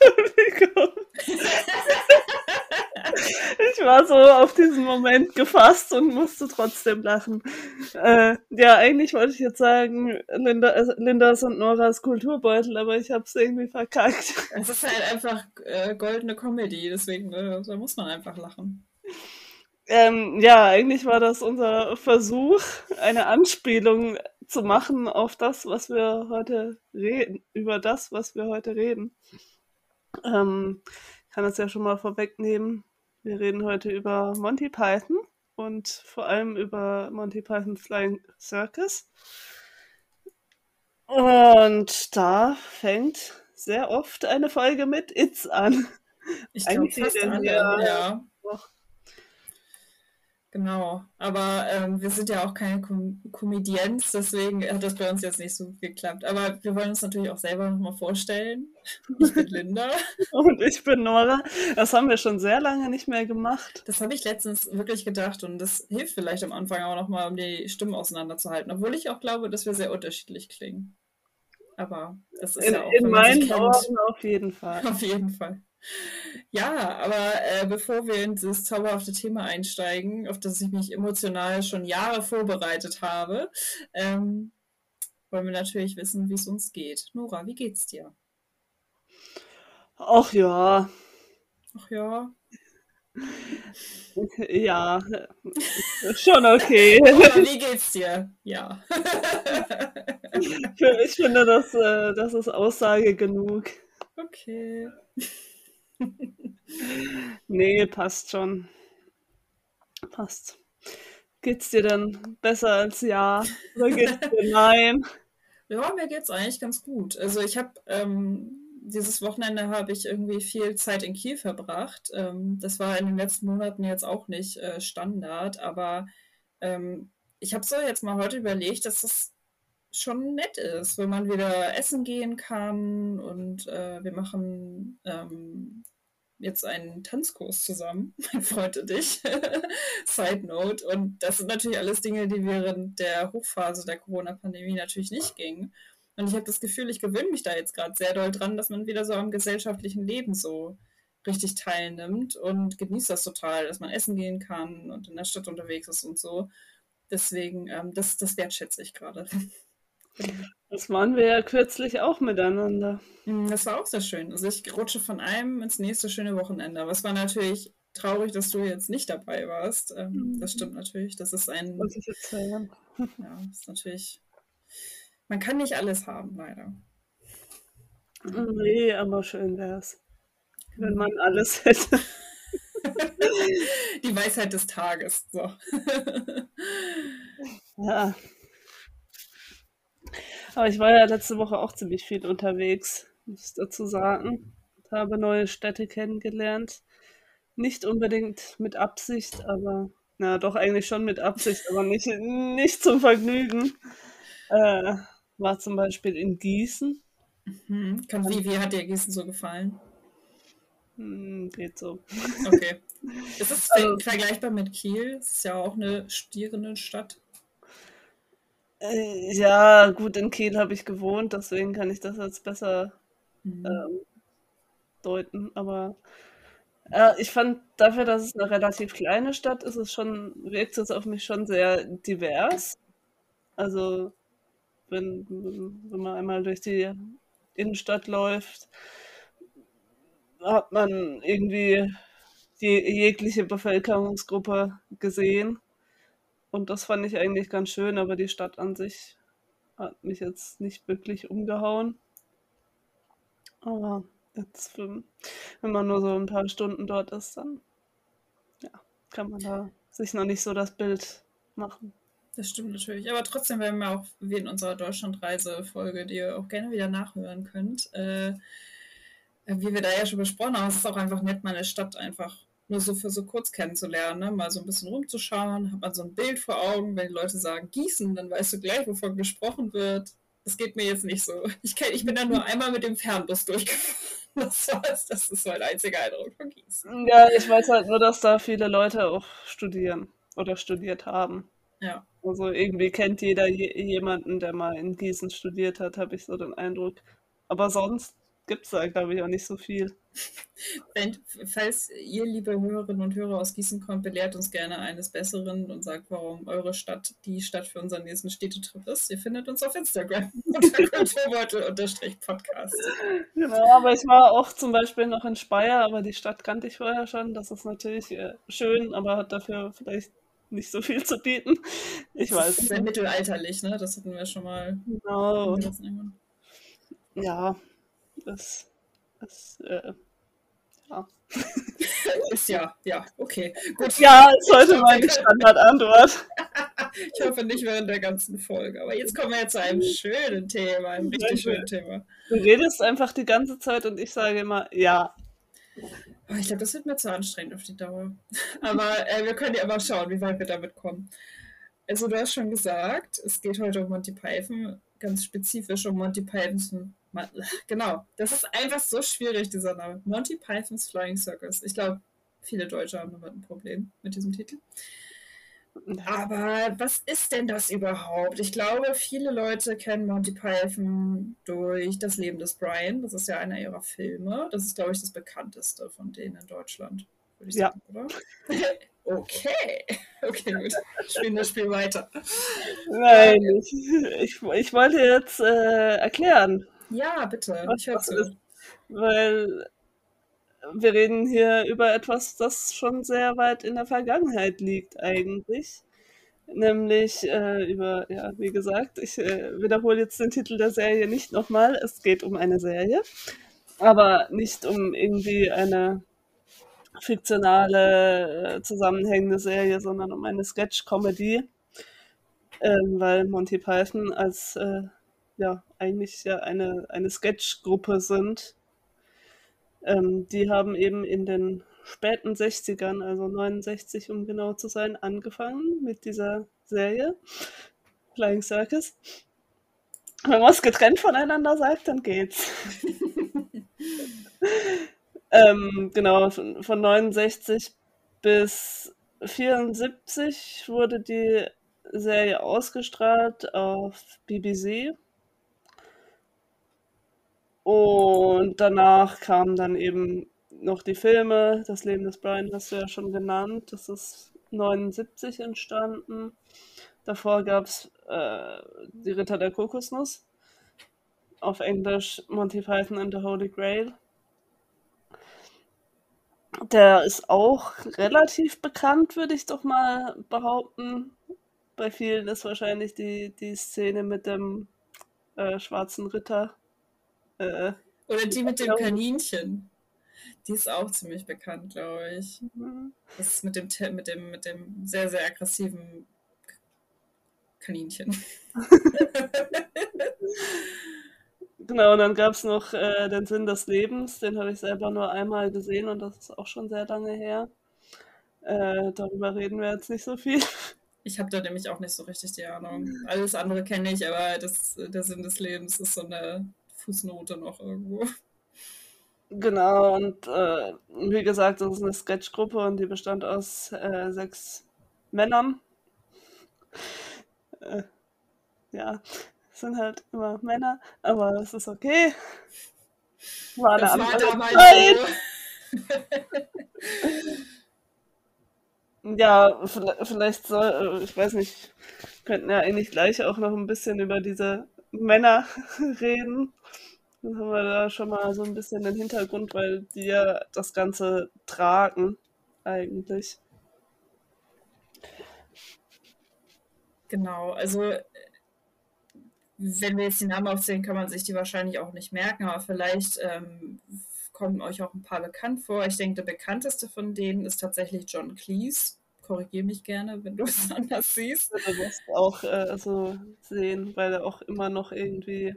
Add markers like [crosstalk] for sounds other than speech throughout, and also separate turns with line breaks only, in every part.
Entschuldigung. ich war so auf diesen Moment gefasst und musste trotzdem lachen. Äh, ja, eigentlich wollte ich jetzt sagen, Linda, äh, Lindas und Noras Kulturbeutel, aber ich habe es irgendwie verkackt.
Es ist halt einfach äh, goldene Comedy, deswegen äh, da muss man einfach lachen.
Ähm, ja, eigentlich war das unser Versuch, eine Anspielung zu machen auf das, was wir heute reden, über das, was wir heute reden. Ähm, ich kann das ja schon mal vorwegnehmen. Wir reden heute über Monty Python und vor allem über Monty Python Flying Circus. Und da fängt sehr oft eine Folge mit It's an.
Ich glaube fast alle, ja. ja. Genau, aber ähm, wir sind ja auch keine Com Comedians, deswegen hat das bei uns jetzt nicht so geklappt. Aber wir wollen uns natürlich auch selber nochmal vorstellen. Ich bin [laughs] Linda.
und ich bin Nora. Das haben wir schon sehr lange nicht mehr gemacht.
Das habe ich letztens wirklich gedacht und das hilft vielleicht am Anfang auch nochmal, um die Stimmen auseinanderzuhalten. Obwohl ich auch glaube, dass wir sehr unterschiedlich klingen. Aber das ist
in,
ja auch.
In meinen Ohren auf jeden Fall.
Auf jeden Fall. Ja, aber äh, bevor wir in dieses zauberhafte Thema einsteigen, auf das ich mich emotional schon Jahre vorbereitet habe, ähm, wollen wir natürlich wissen, wie es uns geht. Nora, wie geht's dir?
Ach ja.
Ach ja. [laughs]
Ja, schon okay. [laughs]
Aber wie [laughs] geht's dir? Ja.
ich finde, das, äh, das ist Aussage genug.
Okay. [laughs]
nee, passt schon. Passt. Geht's dir denn besser als ja? Oder geht's dir [laughs] nein?
Ja, mir geht's eigentlich ganz gut. Also ich habe ähm, dieses Wochenende habe ich irgendwie viel Zeit in Kiel verbracht. Ähm, das war in den letzten Monaten jetzt auch nicht äh, Standard, aber ähm, ich habe so jetzt mal heute überlegt, dass das schon nett ist, wenn man wieder essen gehen kann und äh, wir machen ähm, jetzt einen Tanzkurs zusammen, [laughs] mein Freund und ich. [laughs] Side Note. Und das sind natürlich alles Dinge, die während der Hochphase der Corona-Pandemie natürlich nicht gingen. Und ich habe das Gefühl, ich gewöhne mich da jetzt gerade sehr doll dran, dass man wieder so am gesellschaftlichen Leben so richtig teilnimmt und genießt das total, dass man essen gehen kann und in der Stadt unterwegs ist und so. Deswegen, ähm, das, das wertschätze ich gerade. [laughs]
Das waren wir ja kürzlich auch miteinander.
Mm, das war auch sehr schön. Also ich rutsche von einem ins nächste schöne Wochenende. Aber es war natürlich traurig, dass du jetzt nicht dabei warst. Ähm, das mhm. stimmt natürlich. Das ist ein.
Was ich erzählen.
Ja, ist natürlich. Man kann nicht alles haben, leider.
Nee, aber schön wäre es. Wenn man alles hätte. [laughs]
Die Weisheit des Tages. So.
Ja, aber ich war ja letzte Woche auch ziemlich viel unterwegs, muss ich dazu sagen. Ich habe neue Städte kennengelernt. Nicht unbedingt mit Absicht, aber na doch eigentlich schon mit Absicht, aber nicht, nicht zum Vergnügen. Äh, war zum Beispiel in Gießen.
Mhm. Wie, wie hat dir Gießen so gefallen?
Hm, geht so.
Okay. [laughs] Ist es also, vergleichbar mit Kiel? Es ist ja auch eine studierende Stadt.
Äh, ja, gut, in Kiel habe ich gewohnt, deswegen kann ich das jetzt besser mhm. ähm, deuten. Aber äh, ich fand dafür, dass es eine relativ kleine Stadt ist, es schon, wirkt es auf mich schon sehr divers. Also wenn, wenn man einmal durch die Innenstadt läuft, hat man irgendwie die jegliche Bevölkerungsgruppe gesehen. Und das fand ich eigentlich ganz schön, aber die Stadt an sich hat mich jetzt nicht wirklich umgehauen. Aber jetzt, wenn man nur so ein paar Stunden dort ist, dann ja, kann man da sich noch nicht so das Bild machen.
Das stimmt natürlich. Aber trotzdem werden wir auch, wie in unserer Deutschlandreise-Folge, die ihr auch gerne wieder nachhören könnt, äh, wie wir da ja schon besprochen haben, es ist auch einfach nett, meine Stadt einfach nur so für so kurz kennenzulernen, ne? mal so ein bisschen rumzuschauen, hat man so ein Bild vor Augen, wenn die Leute sagen Gießen, dann weißt du gleich, wovon gesprochen wird. Das geht mir jetzt nicht so. Ich, kenn, ich bin da nur [laughs] einmal mit dem Fernbus durchgefahren. [laughs] Das, war's. das ist mein einziger Eindruck von Gießen.
Ja, ich weiß halt nur, dass da viele Leute auch studieren oder studiert haben.
Ja.
Also irgendwie kennt jeder jemanden, der mal in Gießen studiert hat, habe ich so den Eindruck. aber sonst gibt es da, glaube ich, auch nicht so viel. [laughs]
Wenn, falls ihr, liebe Hörerinnen und Hörer aus Gießen kommt, belehrt uns gerne eines Besseren und sagt, warum eure Stadt die Stadt für unseren nächsten Städtetrip ist. Ihr findet uns auf Instagram [laughs] unter [laughs] Kulturbeutel-Podcast.
Genau, aber ich war auch zum Beispiel noch in Speyer, aber die Stadt kannte ich vorher schon. Das ist natürlich äh, schön, aber hat dafür vielleicht nicht so viel zu bieten. Ich weiß. Das
ist sehr mittelalterlich, ne? Das hatten wir schon mal.
Genau. Ja, das, das äh, ja. [laughs]
ist ja, ja, okay. Gut.
Ja, ist heute meine Standardantwort. [laughs]
ich hoffe nicht während der ganzen Folge. Aber jetzt kommen wir jetzt zu einem schönen Thema, einem richtig schönen Thema.
Du redest einfach die ganze Zeit und ich sage immer ja.
Oh, ich glaube, das wird mir zu anstrengend auf die Dauer. [laughs] Aber äh, wir können ja mal schauen, wie weit wir damit kommen. Also, du hast schon gesagt, es geht heute um Monty Python, ganz spezifisch um Monty Pythons. [laughs] Genau, das ist einfach so schwierig, dieser Name. Monty Pythons Flying Circus. Ich glaube, viele Deutsche haben damit ein Problem mit diesem Titel. Aber was ist denn das überhaupt? Ich glaube, viele Leute kennen Monty Python durch das Leben des Brian. Das ist ja einer ihrer Filme. Das ist, glaube ich, das bekannteste von denen in Deutschland, würde ich sagen, ja. oder? [laughs] okay. [laughs] Okay, gut. Spielen das Spiel weiter.
Nein, ich, ich, ich wollte jetzt äh, erklären.
Ja, bitte. Was, ich höre zu.
Weil wir reden hier über etwas, das schon sehr weit in der Vergangenheit liegt eigentlich. Nämlich äh, über, ja, wie gesagt, ich äh, wiederhole jetzt den Titel der Serie nicht nochmal. Es geht um eine Serie, aber nicht um irgendwie eine fiktionale, äh, zusammenhängende Serie, sondern um eine Sketch-Comedy. Ähm, weil Monty Python als äh, ja eigentlich ja eine, eine Sketch-Gruppe sind ähm, die haben eben in den späten 60ern, also 69 um genau zu sein, angefangen mit dieser Serie Flying Circus. Wenn man es getrennt voneinander sagt, dann geht's. [laughs] ähm, genau, von, von 69 bis 74 wurde die Serie ausgestrahlt auf BBC und danach kamen dann eben noch die Filme. Das Leben des Brian hast du ja schon genannt. Das ist 79 entstanden. Davor gab es äh, Die Ritter der Kokosnuss. Auf Englisch Monty Python and the Holy Grail. Der ist auch relativ bekannt, würde ich doch mal behaupten. Bei vielen ist wahrscheinlich die, die Szene mit dem äh, schwarzen Ritter
äh, Oder die mit dem Kaninchen. Die ist auch ziemlich bekannt, glaube ich. Mhm. Das ist mit dem, mit, dem, mit dem sehr, sehr aggressiven Kaninchen. [laughs]
genau, und dann gab es noch äh, den Sinn des Lebens. Den habe ich selber nur einmal gesehen und das ist auch schon sehr lange her. Äh, darüber reden wir jetzt nicht so viel. [laughs]
Ich habe da nämlich auch nicht so richtig die Ahnung. Alles andere kenne ich, aber das, der Sinn des Lebens ist so eine Fußnote noch irgendwo.
Genau, und äh, wie gesagt, das ist eine Sketchgruppe und die bestand aus äh, sechs Männern. Äh, ja, sind halt immer Männer, aber das ist okay.
War eine das andere Zeit. [laughs]
ja, vielleicht soll, äh, ich weiß nicht, könnten ja eigentlich gleich auch noch ein bisschen über diese Männer [laughs] reden. Dann haben wir da schon mal so ein bisschen den Hintergrund, weil die ja das Ganze tragen, eigentlich.
Genau, also wenn wir jetzt die Namen aufzählen, kann man sich die wahrscheinlich auch nicht merken, aber vielleicht ähm, kommen euch auch ein paar bekannt vor. Ich denke, der bekannteste von denen ist tatsächlich John Cleese korrigiere mich gerne, wenn du es [laughs] anders siehst.
Du wirst auch äh, so sehen, weil er auch immer noch irgendwie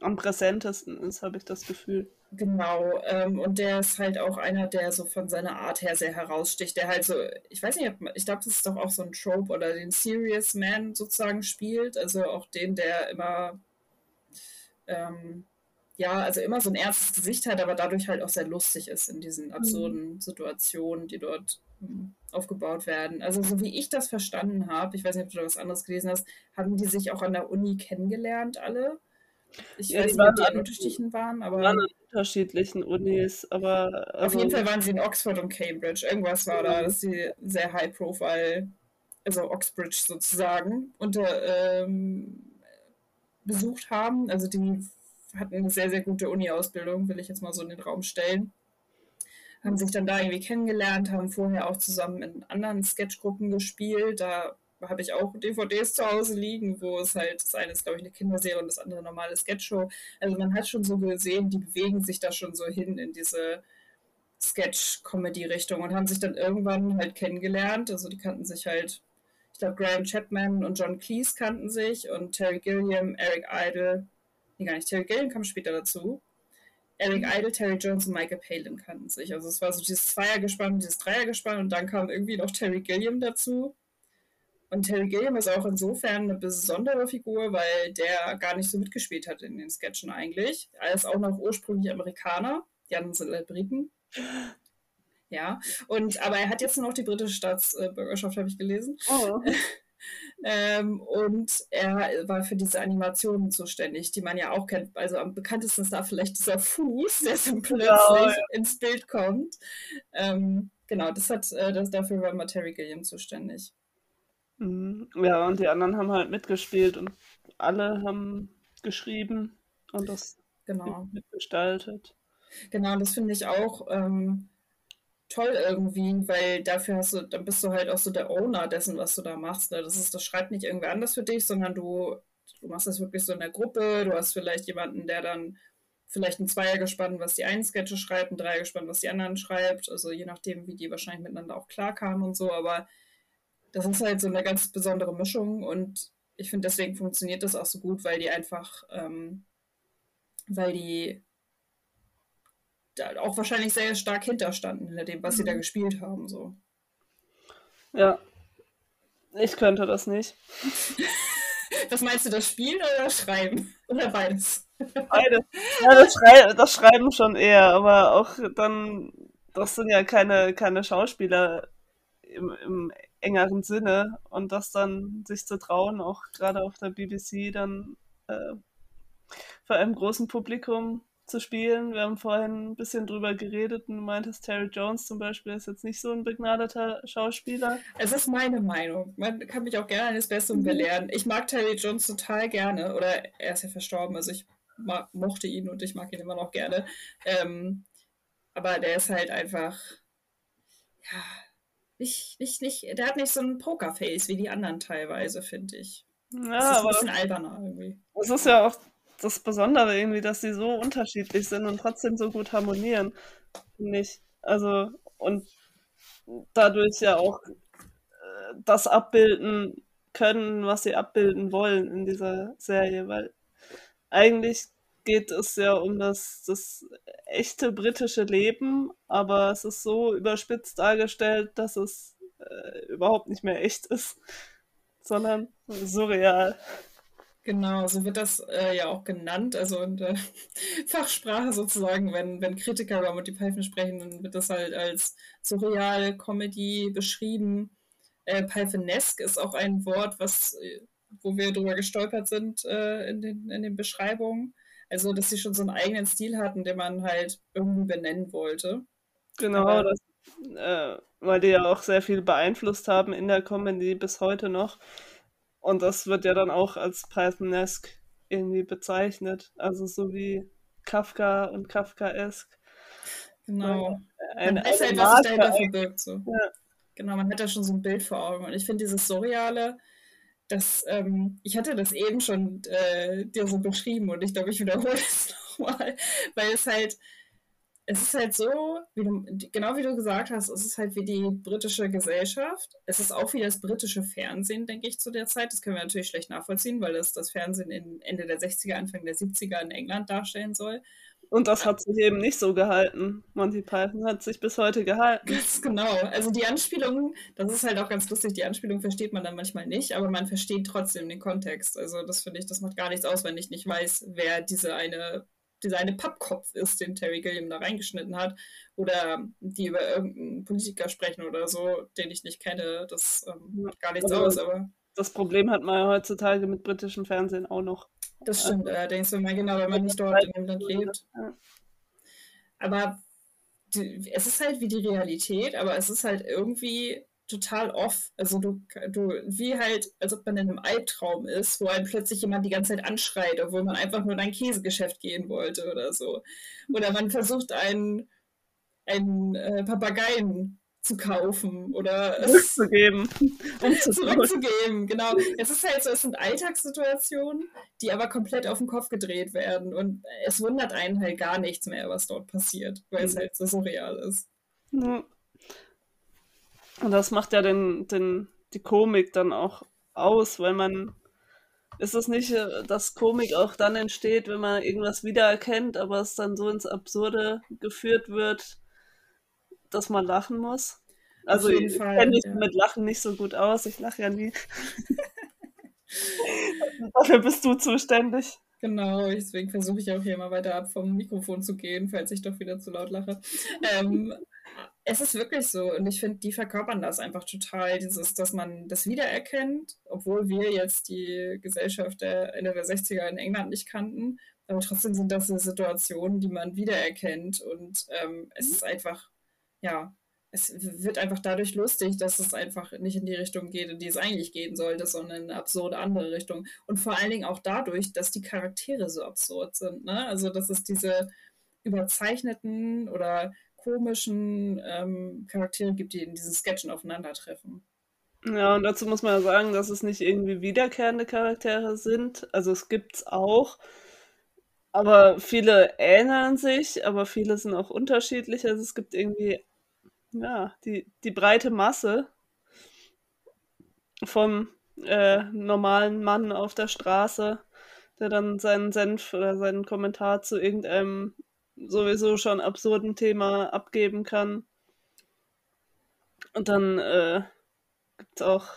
am präsentesten ist, habe ich das Gefühl.
Genau, ähm, und der ist halt auch einer, der so von seiner Art her sehr heraussticht, der halt so, ich weiß nicht, ich glaube, das ist doch auch so ein Trope oder den Serious Man sozusagen spielt, also auch den, der immer, ähm, ja, also immer so ein ernstes Gesicht hat, aber dadurch halt auch sehr lustig ist in diesen absurden mhm. Situationen, die dort hm, aufgebaut werden. Also so wie ich das verstanden habe, ich weiß nicht, ob du da was anderes gelesen hast, haben die sich auch an der Uni kennengelernt alle Ich
Ja,
weiß nicht, ob
waren
die an unterschiedlichen waren,
waren
aber
an unterschiedlichen Unis, aber
auf jeden
also,
Fall waren sie in Oxford und Cambridge. Irgendwas war da, dass sie sehr high profile, also Oxbridge sozusagen, unter ähm, besucht haben. Also die hatten eine sehr, sehr gute Uni-Ausbildung, will ich jetzt mal so in den Raum stellen. Haben sich dann da irgendwie kennengelernt, haben vorher auch zusammen in anderen Sketchgruppen gespielt. Da habe ich auch DVDs zu Hause liegen, wo es halt, das eine ist, glaube ich, eine Kinderserie und das andere eine normale Sketchshow. Also man hat schon so gesehen, die bewegen sich da schon so hin in diese Sketch-Comedy-Richtung und haben sich dann irgendwann halt kennengelernt. Also die kannten sich halt, ich glaube, Graham Chapman und John Cleese kannten sich und Terry Gilliam, Eric Idle, nee, gar nicht, Terry Gilliam kam später dazu. Eric Idle, Terry Jones und Michael Palin kannten sich. Also es war so dieses Zweiergespann, dieses Dreiergespann und dann kam irgendwie noch Terry Gilliam dazu. Und Terry Gilliam ist auch insofern eine besondere Figur, weil der gar nicht so mitgespielt hat in den Sketchen eigentlich. Er ist auch noch ursprünglich Amerikaner. Die anderen sind halt Briten. Ja, und aber er hat jetzt nur noch die britische Staatsbürgerschaft, habe ich gelesen.
oh, [laughs]
Ähm, und er war für diese Animationen zuständig, die man ja auch kennt. Also am bekanntesten ist da vielleicht dieser Fuß, der so plötzlich
ja, ja.
ins Bild kommt. Ähm, genau, das hat, äh, das, dafür war immer Terry Gilliam zuständig.
Mhm. Ja, und die anderen haben halt mitgespielt und alle haben geschrieben und das
Genau.
mitgestaltet.
Genau, und das finde ich auch ähm, toll irgendwie, weil dafür hast du, dann bist du halt auch so der Owner dessen, was du da machst. Ne? Das ist, das schreibt nicht irgendwer anders für dich, sondern du, du machst das wirklich so in der Gruppe. Du hast vielleicht jemanden, der dann vielleicht ein Zweiergespann, was die einen Sketche schreibt, ein Dreiergespann, was die anderen schreibt. Also je nachdem, wie die wahrscheinlich miteinander auch klarkamen und so. Aber das ist halt so eine ganz besondere Mischung und ich finde, deswegen funktioniert das auch so gut, weil die einfach, ähm, weil die auch wahrscheinlich sehr stark hinterstanden hinter dem, was sie da
Mhm.
gespielt haben. So.
Ja, ich könnte das nicht. [laughs]
Was meinst du, das Spielen oder das Schreiben? Oder beides?
Beide. Ja, das, Schrei das Schreiben schon eher, aber auch dann, das sind ja keine, keine Schauspieler im, im engeren Sinne und das dann sich zu trauen, auch gerade auf der BBC dann äh, vor einem großen Publikum zu spielen. Wir haben vorhin ein bisschen drüber geredet und du meintest, Terry Jones zum Beispiel ist jetzt nicht so ein begnadeter Schauspieler.
Es ist meine Meinung. Man kann mich auch gerne eines Besseren belehren. Ich mag Terry Jones total gerne. Oder er ist ja verstorben, also ich mochte ihn und ich mag ihn immer noch gerne. Ähm, aber der ist halt einfach, ja, nicht, nicht, nicht, der hat nicht so ein Pokerface wie die anderen teilweise, finde ich. Das
Ja,
ist ein bisschen alberner irgendwie.
es ist ja auch das Besondere irgendwie, dass sie so unterschiedlich sind und trotzdem so gut harmonieren, finde ich. Also, und dadurch ja auch äh, das abbilden können, was sie abbilden wollen in dieser Serie, weil eigentlich geht es ja um das, das echte britische Leben, aber es ist so überspitzt dargestellt, dass es äh, überhaupt nicht mehr echt ist, sondern surreal.
Genau, so wird das äh, ja auch genannt, also in der [laughs] Fachsprache sozusagen, wenn, wenn Kritiker über Monty Python sprechen, dann wird das halt als surreal Comedy beschrieben. Äh, Pythonesque ist auch ein Wort, was, äh, wo wir drüber gestolpert sind äh, in den, in den Beschreibungen. Also, dass sie schon so einen eigenen Stil hatten, den man halt irgendwie benennen wollte.
Genau,
Aber
das, äh, weil die ja auch sehr viel beeinflusst haben in der Comedy bis heute noch. Und das wird ja dann auch als Pythonesque irgendwie bezeichnet. Also so wie Kafka und Kafkaesque. Ja,
genau,
Eine,
man weiß halt, was sich dahinter verbirgt. So.
Ja.
Genau, man hat da schon so ein Bild vor Augen. Und ich finde dieses Surreale, das, ähm, ich hatte das eben schon äh, dir so beschrieben und ich glaube, ich wiederhole [laughs] es nochmal, weil es halt, es ist halt so, wie du, genau wie du gesagt hast, es ist halt wie die britische Gesellschaft. Es ist auch wie das britische Fernsehen, denke ich, zu der Zeit. Das können wir natürlich schlecht nachvollziehen, weil es das Fernsehen in Ende der 60er, Anfang der 70er in England darstellen soll.
Und das hat sich eben nicht so gehalten. Monty Python hat sich bis heute gehalten.
Ganz genau. Also die Anspielungen, das ist halt auch ganz lustig, die Anspielung versteht man dann manchmal nicht, aber man versteht trotzdem den Kontext. Also das finde ich, das macht gar nichts aus, wenn ich nicht weiß, wer diese eine, dieser eine Pappkopf ist, den Terry Gilliam da reingeschnitten hat. Oder die über irgendeinen Politiker sprechen oder so, den ich nicht kenne. Das ähm, macht gar nichts
Also
aus, aber
das Problem hat man heutzutage mit britischem Fernsehen auch noch.
Das stimmt also, allerdings, wenn man genau, wenn man nicht dort in dem Land lebt. Ja. Aber die, es ist halt wie die Realität, aber es ist halt irgendwie total off. Also du, du, wie halt, als ob man in einem Albtraum ist, wo einem plötzlich jemand die ganze Zeit anschreit, obwohl man einfach nur in ein Käsegeschäft gehen wollte oder so. Oder man versucht einen, einen äh, Papageien zu kaufen oder
zurückzugeben. [laughs]
zurückzugeben, genau. Es ist halt so, es sind Alltagssituationen, die aber komplett auf den Kopf gedreht werden und es wundert einen halt gar nichts mehr, was dort passiert, weil mhm. es halt so surreal ist.
Ja. Und das macht ja den, den, die Komik dann auch aus, weil man ist es nicht, äh, dass Komik auch dann entsteht, wenn man irgendwas wiedererkennt, aber es dann so ins Absurde geführt wird, dass man lachen muss. Also ich kenne mich ja. mit Lachen nicht so gut aus. Ich lache ja nie. [laughs] Dafür bist du zuständig.
Genau, deswegen versuche ich auch hier mal weiter ab vom Mikrofon zu gehen, falls ich doch wieder zu laut lache. Ähm, es ist wirklich so und ich finde, die verkörpern das einfach total, dieses, dass man das wiedererkennt, obwohl wir jetzt die Gesellschaft der Ende der 60er in England nicht kannten, aber trotzdem sind das Situationen, die man wiedererkennt und ähm, es ist einfach ja, es wird einfach dadurch lustig, dass es einfach nicht in die Richtung geht, in die es eigentlich gehen sollte, sondern in eine absurde andere Richtung. Und vor allen Dingen auch dadurch, dass die Charaktere so absurd sind. Ne? Also, dass es diese überzeichneten oder komischen ähm, Charaktere gibt, die in diesen Sketchen aufeinandertreffen.
Ja, und dazu muss man ja sagen, dass es nicht irgendwie wiederkehrende Charaktere sind. Also es gibt es auch, aber viele ähneln sich, aber viele sind auch unterschiedlich. Also es gibt irgendwie ja, die, die breite Masse vom äh, normalen Mann auf der Straße, der dann seinen Senf oder seinen Kommentar zu irgendeinem sowieso schon absurden Thema abgeben kann. Und dann äh, gibt es auch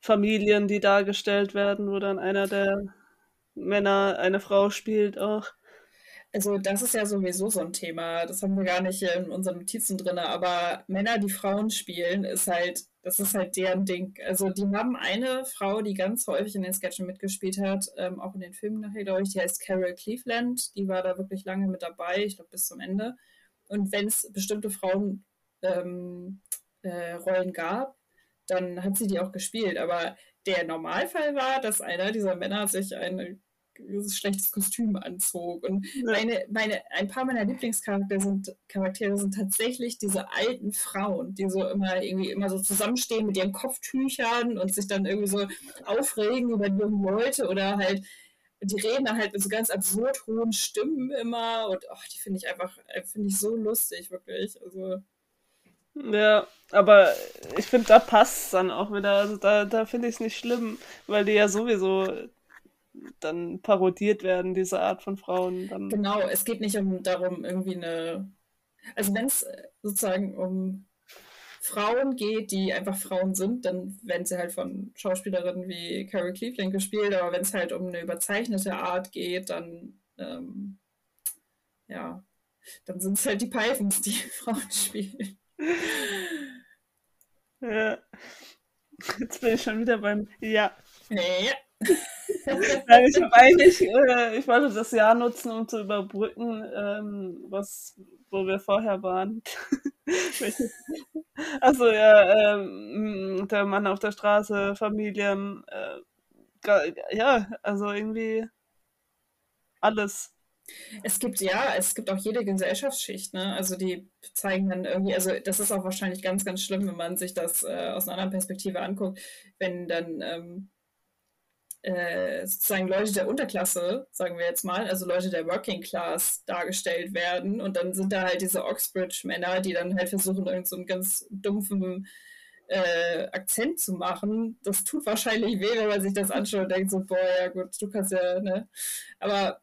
Familien, die dargestellt werden, wo dann einer der Männer eine Frau spielt auch.
Also das ist ja sowieso so ein Thema. Das haben wir gar nicht in unseren Notizen drin. Aber Männer, die Frauen spielen, ist halt, das ist halt deren Ding. Also die haben eine Frau, die ganz häufig in den Sketchen mitgespielt hat, ähm, auch in den Filmen nachher, glaube ich, die heißt Carol Cleveland. Die war da wirklich lange mit dabei, ich glaube bis zum Ende. Und wenn es bestimmte Frauenrollen ähm, äh, gab, dann hat sie die auch gespielt. Aber der Normalfall war, dass einer dieser Männer sich eine schlechtes Kostüm anzog. Und meine, meine, ein paar meiner Lieblingscharaktere sind, Charaktere sind tatsächlich diese alten Frauen, die so immer irgendwie immer so zusammenstehen mit ihren Kopftüchern und sich dann irgendwie so aufregen über die jungen Leute oder halt die reden dann halt mit so ganz absurd hohen Stimmen immer und ach, die finde ich einfach, äh, finde ich so lustig, wirklich. Also.
Ja, aber ich finde, da passt es dann auch wieder. Also da, da finde ich es nicht schlimm, weil die ja sowieso dann parodiert werden, diese Art von Frauen. Dann
genau, es geht nicht um darum, irgendwie eine. Also wenn es äh, sozusagen um Frauen geht, die einfach Frauen sind, dann werden sie halt von Schauspielerinnen wie Carrie Cleveland gespielt, aber wenn es halt um eine überzeichnete Art geht, dann ähm, ja, dann sind es halt die Pythons, die [laughs] Frauen spielen.
Ja. Jetzt bin ich schon wieder beim Ja.
Ja.
Ich eigentlich, äh, ich wollte das Jahr nutzen, um zu überbrücken, ähm, was, wo wir vorher waren. [laughs] also ja, ähm, der Mann auf der Straße, Familien, äh, ja, also irgendwie alles.
Es gibt ja, es gibt auch jede Gesellschaftsschicht, ne? Also die zeigen dann irgendwie, also das ist auch wahrscheinlich ganz, ganz schlimm, wenn man sich das äh, aus einer anderen Perspektive anguckt, wenn dann ähm, äh, sozusagen Leute der Unterklasse, sagen wir jetzt mal, also Leute der Working Class dargestellt werden. Und dann sind da halt diese Oxbridge-Männer, die dann halt versuchen, irgend so einen ganz dumpfen äh, Akzent zu machen. Das tut wahrscheinlich weh, wenn man sich das anschaut und denkt so, boah, ja gut, du kannst ja, ne? Aber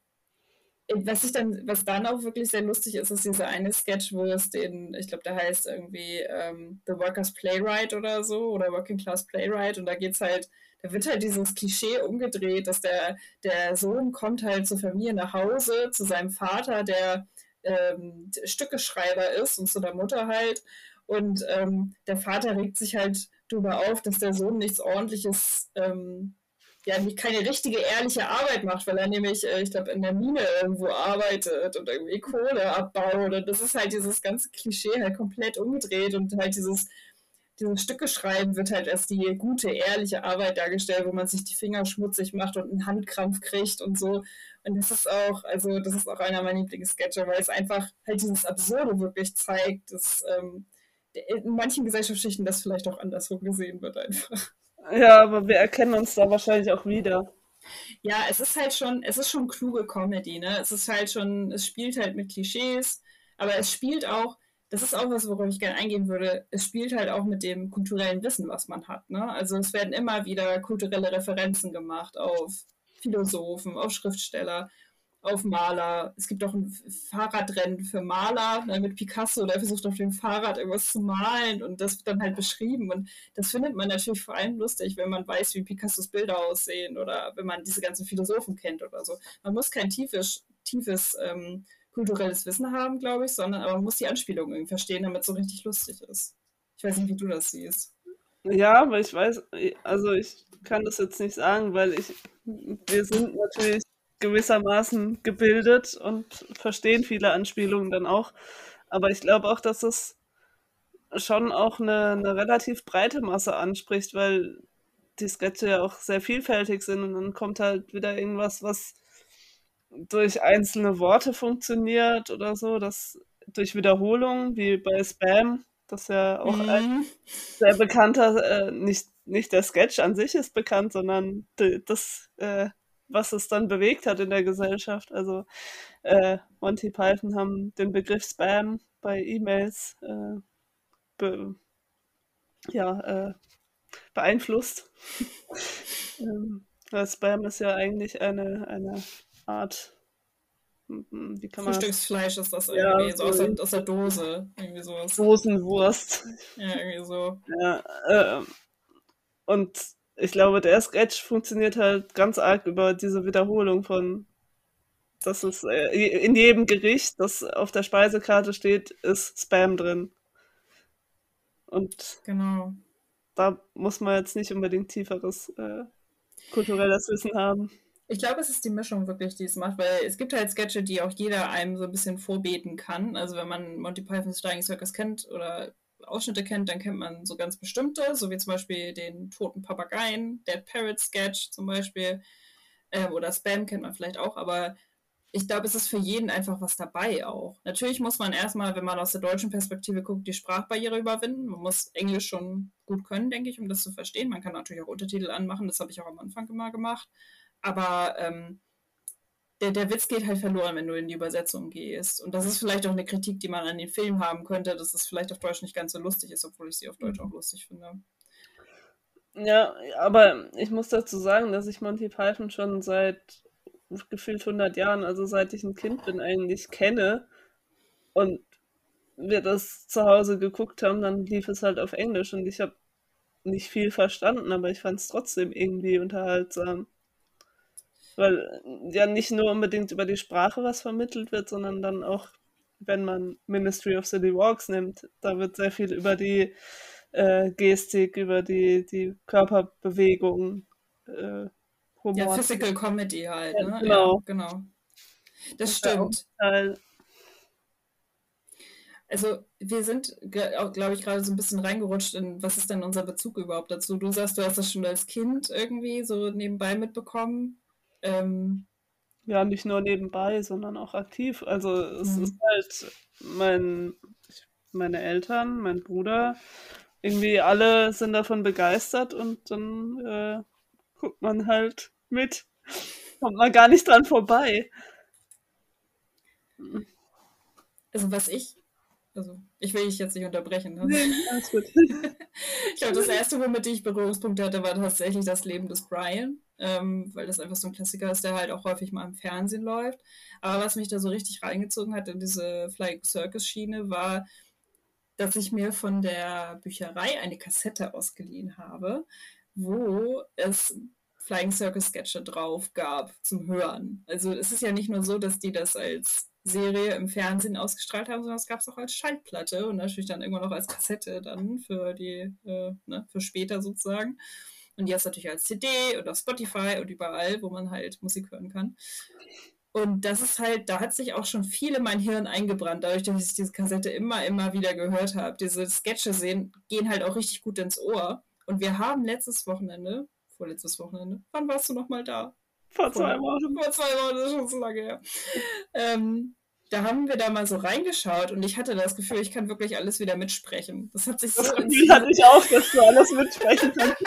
äh, was ich dann, was dann auch wirklich sehr lustig ist, ist dieser eine Sketch, wo es den, ich glaube, der heißt irgendwie ähm, The Workers Playwright oder so oder Working Class Playwright und da geht es halt da wird halt dieses Klischee umgedreht, dass der, der Sohn kommt halt zur Familie nach Hause, zu seinem Vater, der ähm, Stückeschreiber ist und zu der Mutter halt. Und ähm, der Vater regt sich halt darüber auf, dass der Sohn nichts ordentliches, ähm, ja, keine richtige, ehrliche Arbeit macht, weil er nämlich, äh, ich glaube, in der Mine irgendwo arbeitet und irgendwie Kohle abbaut. Und das ist halt dieses ganze Klischee halt komplett umgedreht und halt dieses, dieses Stücke schreiben wird halt als die gute, ehrliche Arbeit dargestellt, wo man sich die Finger schmutzig macht und einen Handkrampf kriegt und so. Und das ist auch, also das ist auch einer meiner Lieblingssketche, weil es einfach halt dieses Absurde wirklich zeigt, dass ähm, in manchen Gesellschaftsschichten das vielleicht auch andersrum gesehen wird einfach.
Ja, aber wir erkennen uns da wahrscheinlich auch wieder.
Ja, es ist halt schon, es ist schon kluge Comedy, ne? Es ist halt schon, es spielt halt mit Klischees, aber es spielt auch, das ist auch was, worauf ich gerne eingehen würde, es spielt halt auch mit dem kulturellen Wissen, was man hat, ne? Also es werden immer wieder kulturelle Referenzen gemacht auf Philosophen, auf Schriftsteller auf Maler. Es gibt auch ein Fahrradrennen für Maler ne, mit Picasso, der versucht auf dem Fahrrad irgendwas zu malen und das wird dann halt beschrieben. Und das findet man natürlich vor allem lustig, wenn man weiß, wie Picassos Bilder aussehen oder wenn man diese ganzen Philosophen kennt oder so. Man muss kein tiefes, tiefes ähm, kulturelles Wissen haben, glaube ich, sondern aber man muss die Anspielung irgendwie verstehen, damit es so richtig lustig ist. Ich weiß nicht, wie du das siehst.
Ja, aber ich weiß, also ich kann das jetzt nicht sagen, weil ich, wir sind natürlich gewissermaßen gebildet und verstehen viele Anspielungen dann auch. Aber ich glaube auch, dass es schon auch eine, eine relativ breite Masse anspricht, weil die Sketche ja auch sehr vielfältig sind und dann kommt halt wieder irgendwas, was durch einzelne Worte funktioniert oder so, das durch Wiederholung, wie bei Spam, das ja auch mhm. ein sehr bekannter, äh, nicht, nicht der Sketch an sich ist bekannt, sondern das äh, was es dann bewegt hat in der Gesellschaft. Also äh, Monty Python haben den Begriff Spam bei E-Mails äh, be ja, äh, beeinflusst. [laughs] ähm, Spam ist ja eigentlich eine, eine Art
hm, hm, wie kann man Frühstücksfleisch ist das irgendwie, ja, so aus der, aus der, Dose, irgendwie sowas.
Dosenwurst.
Ja, irgendwie so.
Ja, äh, und ich glaube, der Sketch funktioniert halt ganz arg über diese Wiederholung von, dass es äh, in jedem Gericht, das auf der Speisekarte steht, ist Spam drin. Und
genau.
da muss man jetzt nicht unbedingt tieferes äh, kulturelles Wissen haben.
Ich glaube, es ist die Mischung wirklich, die es macht, weil es gibt halt Sketche, die auch jeder einem so ein bisschen vorbeten kann. Also wenn man Monty Python's Flying Circus kennt oder Ausschnitte kennt, dann kennt man so ganz bestimmte, so wie zum Beispiel den toten Papageien, Dead Parrot Sketch zum Beispiel, äh, oder Spam kennt man vielleicht auch, aber ich glaube, es ist für jeden einfach was dabei auch. Natürlich muss man erstmal, wenn man aus der deutschen Perspektive guckt, die Sprachbarriere überwinden. Man muss Englisch schon gut können, denke ich, um das zu verstehen. Man kann natürlich auch Untertitel anmachen, das habe ich auch am Anfang immer gemacht. Aber ähm, der, der Witz geht halt verloren, wenn du in die Übersetzung gehst. Und das ist vielleicht auch eine Kritik, die man an den Film haben könnte, dass es vielleicht auf Deutsch nicht ganz so lustig ist, obwohl ich sie auf Deutsch auch lustig finde.
Ja, aber ich muss dazu sagen, dass ich Monty Python schon seit gefühlt 100 Jahren, also seit ich ein Kind bin, eigentlich kenne. Und wir das zu Hause geguckt haben, dann lief es halt auf Englisch und ich habe nicht viel verstanden, aber ich fand es trotzdem irgendwie unterhaltsam weil ja nicht nur unbedingt über die Sprache was vermittelt wird, sondern dann auch, wenn man Ministry of City Walks nimmt, da wird sehr viel über die äh, Gestik, über die, die Körperbewegung, äh,
Humor. Ja, Physical Comedy halt, ja, ne? Genau. Ja, genau. Das stimmt. Also wir sind, glaube ich, gerade so ein bisschen reingerutscht in, was ist denn unser Bezug überhaupt dazu? Du sagst, du hast das schon als Kind irgendwie so nebenbei mitbekommen. Ähm,
ja, nicht nur nebenbei, sondern auch aktiv. Also es mhm. ist halt mein, meine Eltern, mein Bruder, irgendwie alle sind davon begeistert und dann äh, guckt man halt mit. Kommt man gar nicht dran vorbei.
Also was ich also, ich will dich jetzt nicht unterbrechen. Ne? [laughs]
Alles gut. [laughs]
ich glaube, das erste, womit ich Berührungspunkte hatte, war tatsächlich das Leben des Brian, ähm, weil das einfach so ein Klassiker ist, der halt auch häufig mal im Fernsehen läuft. Aber was mich da so richtig reingezogen hat in diese Flying Circus Schiene, war, dass ich mir von der Bücherei eine Kassette ausgeliehen habe, wo es Flying Circus Sketche drauf gab zum Hören. Also es ist ja nicht nur so, dass die das als Serie im Fernsehen ausgestrahlt haben, sondern es gab es auch als Schallplatte und natürlich dann irgendwann noch als Kassette dann für die, äh, ne, für später sozusagen. Und jetzt natürlich als CD und auf Spotify und überall, wo man halt Musik hören kann. Und das ist halt, da hat sich auch schon viel in mein Hirn eingebrannt, dadurch, dass ich diese Kassette immer, immer wieder gehört habe. Diese Sketche sehen, gehen halt auch richtig gut ins Ohr. Und wir haben letztes Wochenende, vorletztes Wochenende, wann warst du nochmal da?
Vor zwei Wochen.
Vor zwei Wochen, das ist schon so lange her. Ähm, da haben wir da mal so reingeschaut und ich hatte das Gefühl, ich kann wirklich alles wieder mitsprechen. Das hat sich so.
Das Gefühl hatte ich auch, dass du alles mitsprechen [laughs] kannst.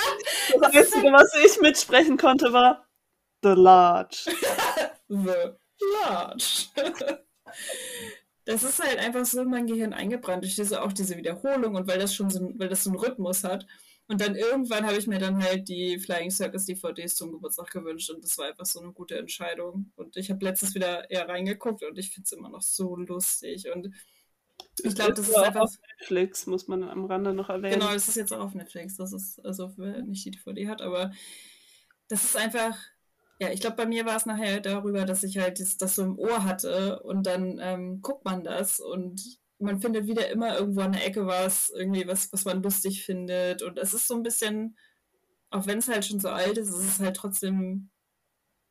Das Einzige, was ich mitsprechen konnte, war The Large. [laughs]
The Large. [laughs] Das ist halt einfach so in mein Gehirn eingebrannt durch diese auch diese Wiederholung und weil das schon so, weil das so einen Rhythmus hat. Und dann irgendwann habe ich mir dann halt die Flying Circus DVDs zum Geburtstag gewünscht und das war einfach so eine gute Entscheidung. Und ich habe letztens wieder eher reingeguckt und ich finde es immer noch so lustig. Und ich glaube, das ist einfach. Auf
Netflix, muss man am Rande noch erwähnen.
Genau, das ist jetzt auch auf Netflix. Das ist, also wer nicht die DVD hat, aber das ist einfach. Ja, ich glaube, bei mir war es nachher darüber, dass ich halt das, das so im Ohr hatte und dann ähm, guckt man das und man findet wieder immer irgendwo an der Ecke was, irgendwie was, was man lustig findet. Und es ist so ein bisschen, auch wenn es halt schon so alt ist, ist es halt trotzdem.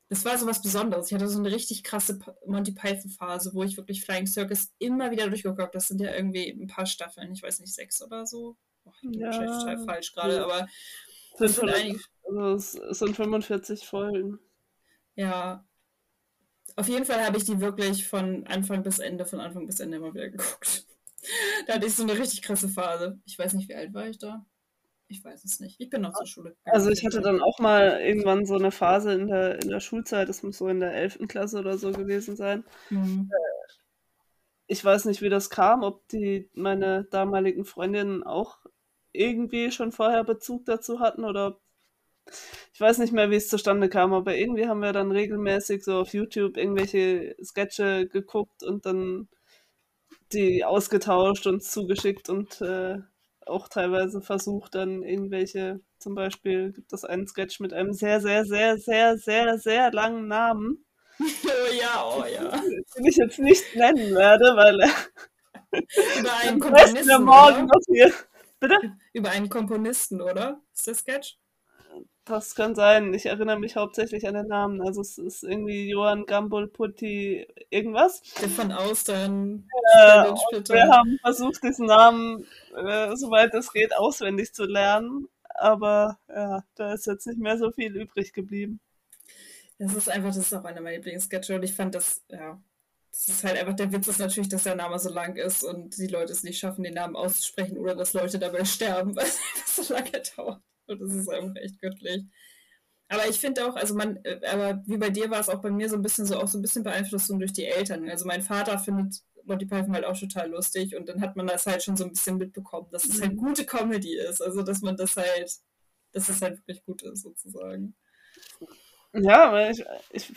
Das war so was Besonderes. Ich hatte so eine richtig krasse Monty Python-Phase, wo ich wirklich Flying Circus immer wieder durchgeguckt habe. Das sind ja irgendwie ein paar Staffeln, ich weiß nicht, sechs oder so. Oh, ich bin ja. wahrscheinlich total falsch gerade, aber
sind, sind einige... also es sind 45 Folgen.
Ja, auf jeden Fall habe ich die wirklich von Anfang bis Ende, von Anfang bis Ende immer wieder geguckt. [laughs] da hatte ich so eine richtig krasse Phase. Ich weiß nicht, wie alt war ich da? Ich weiß es nicht. Ich bin noch zur Schule.
Gegangen. Also ich hatte dann auch mal irgendwann so eine Phase in der, in der Schulzeit, das muss so in der 11. Klasse oder so gewesen sein. Mhm. Äh, ich weiß nicht, wie das kam, ob die meine damaligen Freundinnen auch irgendwie schon vorher Bezug dazu hatten oder ob ich weiß nicht mehr, wie es zustande kam, aber irgendwie haben wir dann regelmäßig so auf YouTube irgendwelche Sketche geguckt und dann die ausgetauscht und zugeschickt und äh, auch teilweise versucht, dann irgendwelche, zum Beispiel gibt es einen Sketch mit einem sehr, sehr, sehr, sehr, sehr, sehr langen Namen.
Oh [laughs] ja, oh ja.
Den ich jetzt nicht nennen werde, weil er.
Über einen [laughs] Komponisten.
Morgen, was wir, bitte?
Über einen Komponisten, oder? Ist der Sketch?
Das kann sein. Ich erinnere mich hauptsächlich an den Namen. Also es ist irgendwie Johann Gambol Putti irgendwas.
Der von Austern.
Äh, wir haben versucht, diesen Namen, äh, soweit es geht, auswendig zu lernen. Aber ja, da ist jetzt nicht mehr so viel übrig geblieben.
Das ist einfach, das ist auch einer meiner Lieblingssketche und ich fand das, ja, das ist halt einfach, der Witz ist natürlich, dass der Name so lang ist und die Leute es nicht schaffen, den Namen auszusprechen oder dass Leute dabei sterben, [laughs] weil es so lange dauert. Und das ist einfach echt göttlich. Aber ich finde auch, also man, äh, aber wie bei dir war es auch bei mir so ein bisschen so auch so ein bisschen Beeinflussung durch die Eltern. Also mein Vater findet Monty Python halt auch total lustig und dann hat man das halt schon so ein bisschen mitbekommen, dass es halt mhm. gute Comedy ist. Also dass man das halt, dass es halt wirklich gut ist, sozusagen.
Ja, weil ich, ich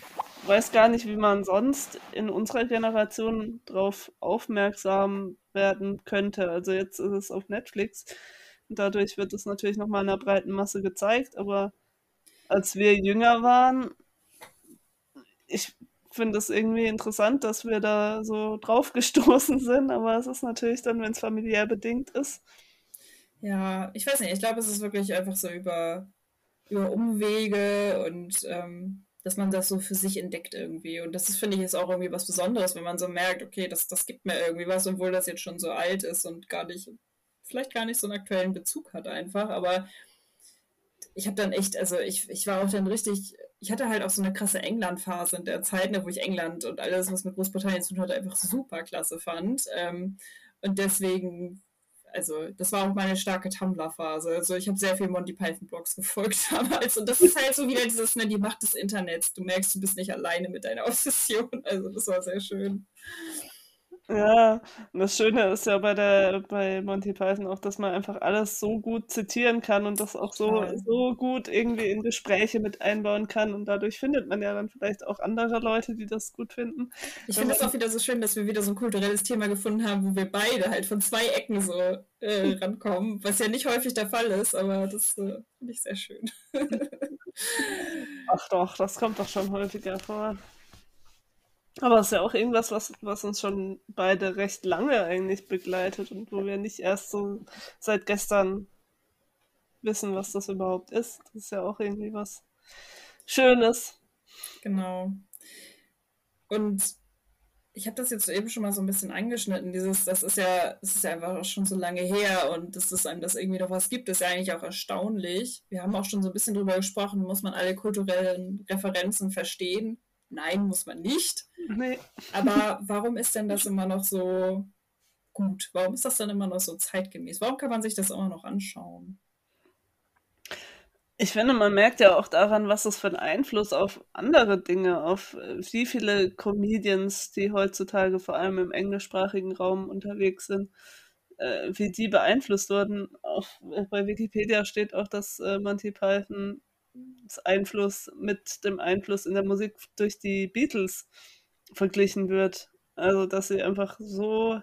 weiß gar nicht, wie man sonst in unserer Generation drauf aufmerksam werden könnte. Also jetzt ist es auf Netflix Dadurch wird es natürlich nochmal einer breiten Masse gezeigt, aber als wir jünger waren, ich finde es irgendwie interessant, dass wir da so drauf gestoßen sind, aber es ist natürlich dann, wenn es familiär bedingt ist.
Ja, ich weiß nicht, ich glaube, es ist wirklich einfach so über, über Umwege und ähm, dass man das so für sich entdeckt irgendwie. Und das finde ich, ist auch irgendwie was Besonderes, wenn man so merkt, okay, das, das gibt mir irgendwie was, obwohl das jetzt schon so alt ist und gar nicht vielleicht gar nicht so einen aktuellen Bezug hat einfach, aber ich habe dann echt, also ich, ich war auch dann richtig, ich hatte halt auch so eine krasse England-Phase in der Zeit, ne, wo ich England und alles, was mit Großbritannien zu tun hatte, einfach super klasse fand. Ähm, und deswegen, also das war auch meine starke Tumblr-Phase. Also ich habe sehr viel Monty Python-Blogs gefolgt [laughs] damals. Und das ist halt so wieder dieses, ne, die Macht des Internets. Du merkst, du bist nicht alleine mit deiner [laughs] Obsession. Also das war sehr schön.
Ja, und das Schöne ist ja bei der bei Monty Python auch, dass man einfach alles so gut zitieren kann und das auch so, so gut irgendwie in Gespräche mit einbauen kann und dadurch findet man ja dann vielleicht auch andere Leute, die das gut finden.
Ich finde es auch wieder so schön, dass wir wieder so ein kulturelles Thema gefunden haben, wo wir beide halt von zwei Ecken so äh, [laughs] rankommen, was ja nicht häufig der Fall ist, aber das äh, finde ich sehr schön.
Ach doch, das kommt doch schon häufiger vor. Aber es ist ja auch irgendwas, was, was uns schon beide recht lange eigentlich begleitet und wo wir nicht erst so seit gestern wissen, was das überhaupt ist. Das ist ja auch irgendwie was Schönes.
Genau. Und ich habe das jetzt eben schon mal so ein bisschen angeschnitten. Dieses, das ist ja, es ist ja einfach auch schon so lange her und dass es einem das irgendwie noch was gibt, ist ja eigentlich auch erstaunlich. Wir haben auch schon so ein bisschen drüber gesprochen, muss man alle kulturellen Referenzen verstehen? Nein, muss man nicht.
Nee.
Aber warum ist denn das immer noch so gut? Warum ist das dann immer noch so zeitgemäß? Warum kann man sich das immer noch anschauen?
Ich finde, man merkt ja auch daran, was das für einen Einfluss auf andere Dinge, auf äh, wie viele Comedians, die heutzutage vor allem im englischsprachigen Raum unterwegs sind, äh, wie die beeinflusst wurden. Auf, äh, bei Wikipedia steht auch, dass äh, Monty Python Einfluss mit dem Einfluss in der Musik durch die Beatles verglichen wird. Also, dass sie einfach so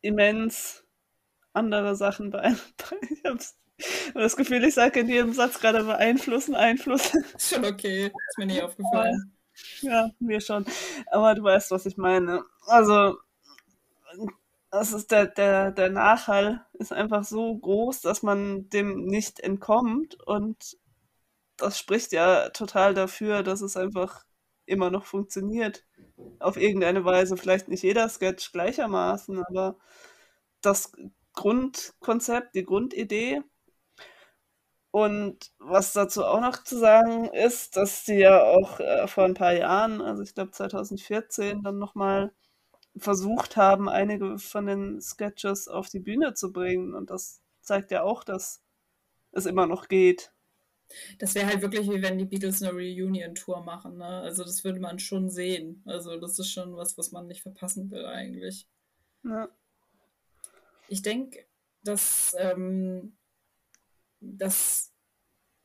immens andere Sachen beeinflussen. [laughs] Ich hab's das Gefühl, ich sage in jedem Satz gerade beeinflussen, Einfluss. [laughs]
Ist schon okay. Ist mir nicht aufgefallen.
Ja, mir schon. Aber du weißt, was ich meine. Also, das ist der, der, der Nachhall ist einfach so groß, dass man dem nicht entkommt. Und das spricht ja total dafür, dass es einfach immer noch funktioniert. Auf irgendeine Weise. Vielleicht nicht jeder Sketch gleichermaßen, aber das Grundkonzept, die Grundidee und was dazu auch noch zu sagen ist, dass sie ja auch äh, vor ein paar Jahren, also ich glaube 2014, dann nochmal versucht haben, einige von den Sketches auf die Bühne zu bringen. Und das zeigt ja auch, dass es immer noch geht.
Das wäre halt wirklich wie wenn die Beatles eine Reunion-Tour machen. Ne? Also das würde man schon sehen. Also das ist schon was, was man nicht verpassen will eigentlich.
Ja.
Ich denke, dass ähm, dass,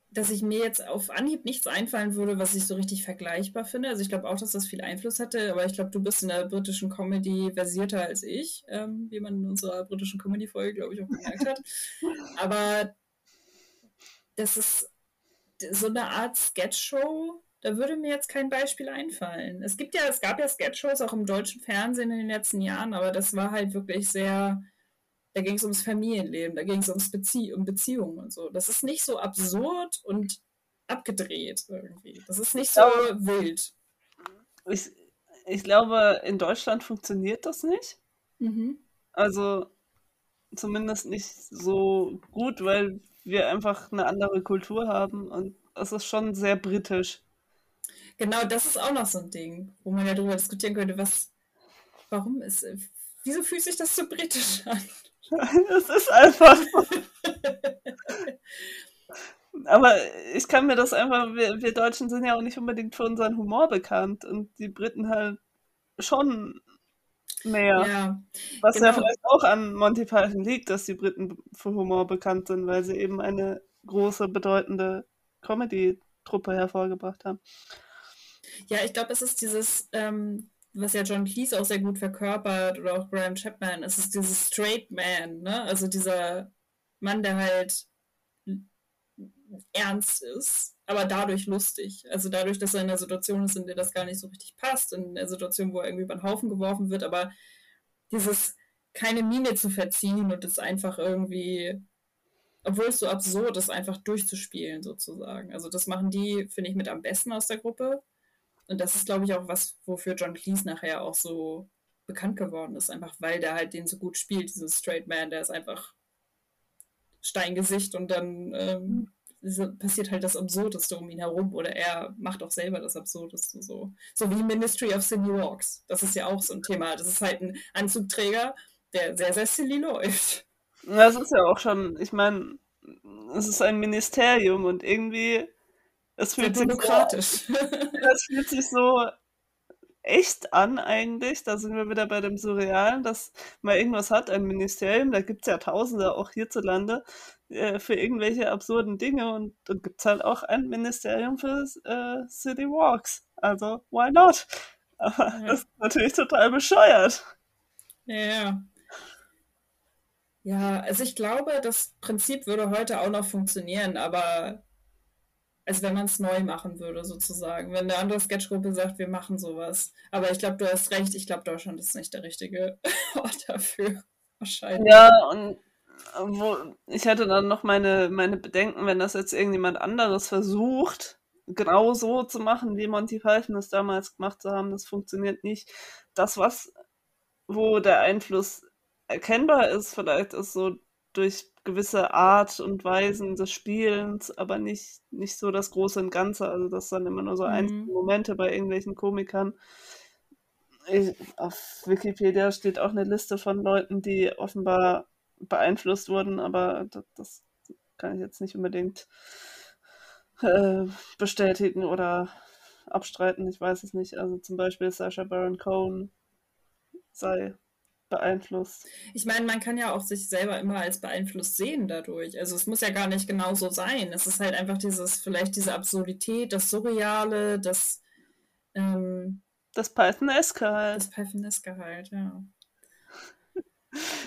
dass ich mir jetzt auf Anhieb nichts einfallen würde, was ich so richtig vergleichbar finde. Also ich glaube auch, dass das viel Einfluss hatte, aber ich glaube, du bist in der britischen Comedy versierter als ich, ähm, wie man in unserer britischen Comedy-Folge, glaube ich, auch gemerkt hat. [laughs] Aber das ist so eine Art Sketch-Show, da würde mir jetzt kein Beispiel einfallen. Es gibt ja, es gab ja Sketch-Shows auch im deutschen Fernsehen in den letzten Jahren, aber das war halt wirklich sehr da ging es ums Familienleben, da ging es ums Bezie um Beziehungen und so. Das ist nicht so absurd und abgedreht irgendwie. Das ist nicht so glaube, wild.
Ich, ich glaube, in Deutschland funktioniert das nicht.
Mhm.
Also zumindest nicht so gut, weil wir einfach eine andere Kultur haben und es ist schon sehr britisch.
Genau, das ist auch noch so ein Ding, wo man ja darüber diskutieren könnte, was, warum ist, wieso fühlt sich das so britisch an? [laughs]
Es ist einfach. [laughs] Aber ich kann mir das einfach, wir, wir, Deutschen sind ja auch nicht unbedingt für unseren Humor bekannt und die Briten halt schon mehr.
Ja,
Was genau. ja vielleicht auch an Monty Python liegt, dass die Briten für Humor bekannt sind, weil sie eben eine große, bedeutende Comedy-Truppe hervorgebracht haben.
Ja, ich glaube, es ist dieses, ähm, was ja John Cleese auch sehr gut verkörpert oder auch Graham Chapman, es ist dieses Straight Man, ne? Also dieser Mann, der halt ernst ist, aber dadurch lustig. Also dadurch, dass er in einer Situation ist, in der das gar nicht so richtig passt, in der Situation, wo er irgendwie über den Haufen geworfen wird, aber dieses keine Miene zu verziehen und es einfach irgendwie, obwohl es so absurd ist, einfach durchzuspielen sozusagen. Also das machen die, finde ich, mit am besten aus der Gruppe. Und das ist, glaube ich, auch was, wofür John Cleese nachher auch so bekannt geworden ist, einfach weil der halt den so gut spielt, diesen Straight Man, der ist einfach Steingesicht und dann ähm, passiert halt das Absurdeste um ihn herum oder er macht auch selber das Absurdeste so. So wie Ministry of Silly Walks. Das ist ja auch so ein Thema. Das ist halt ein Anzugträger, der sehr, sehr silly läuft.
Das ist ja auch schon, ich meine, es ist ein Ministerium und irgendwie es fühlt sich
demokratisch.
So, [laughs] es fühlt sich so echt an eigentlich. Da sind wir wieder bei dem Surrealen, dass man irgendwas hat, ein Ministerium, da gibt es ja Tausende auch hierzulande äh, für irgendwelche absurden Dinge und dann gibt es halt auch ein Ministerium für äh, City Walks. Also, why not? [laughs] Aber ja. das ist natürlich total bescheuert.
Ja. Ja, also ich glaube, das Prinzip würde heute auch noch funktionieren, aber als wenn man es neu machen würde, sozusagen. Wenn eine andere Sketchgruppe sagt, wir machen sowas. Aber ich glaube, du hast recht, ich glaube, Deutschland ist nicht der richtige [laughs] Ort dafür. Wahrscheinlich.
Ja, und wo, ich hatte dann noch meine, meine Bedenken, wenn das jetzt irgendjemand anderes versucht, genau so zu machen, wie Monty Python das damals gemacht zu haben, das funktioniert nicht. Das, was, wo der Einfluss erkennbar ist, vielleicht ist so durch gewisse Art und Weisen des Spielens, aber nicht, nicht so das Große und Ganze. Also das dann immer nur so mhm. einzelne Momente bei irgendwelchen Komikern. Ich, auf Wikipedia steht auch eine Liste von Leuten, die offenbar beeinflusst wurden, aber das, das kann ich jetzt nicht unbedingt äh, bestätigen oder abstreiten. Ich weiß es nicht. Also zum Beispiel Sasha Baron Cohen sei beeinflusst.
Ich meine, man kann ja auch sich selber immer als beeinflusst sehen dadurch. Also es muss ja gar nicht genau so sein. Es ist halt einfach dieses, vielleicht diese Absurdität, das Surreale, das ähm,
das Python-eske halt.
Das Python-eske halt, ja.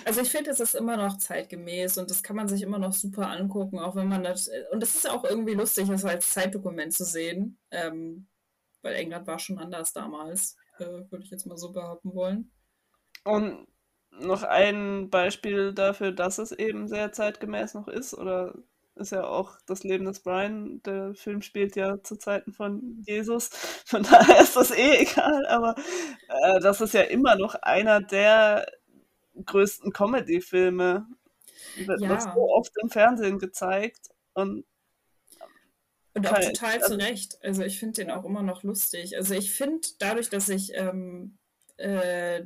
Also ich finde, es ist immer noch zeitgemäß und das kann man sich immer noch super angucken, auch wenn man das. Und es ist auch irgendwie lustig, das als Zeitdokument zu sehen. Ähm, weil England war schon anders damals, äh, würde ich jetzt mal so behaupten wollen.
Und noch ein Beispiel dafür, dass es eben sehr zeitgemäß noch ist, oder ist ja auch das Leben des Brian. Der Film spielt ja zu Zeiten von Jesus, von daher ist das eh egal, aber äh, das ist ja immer noch einer der größten Comedy-Filme. Wird ja. so oft im Fernsehen gezeigt und
und auch total also, zu Recht. Also ich finde den auch immer noch lustig. Also ich finde, dadurch, dass ich ähm, äh,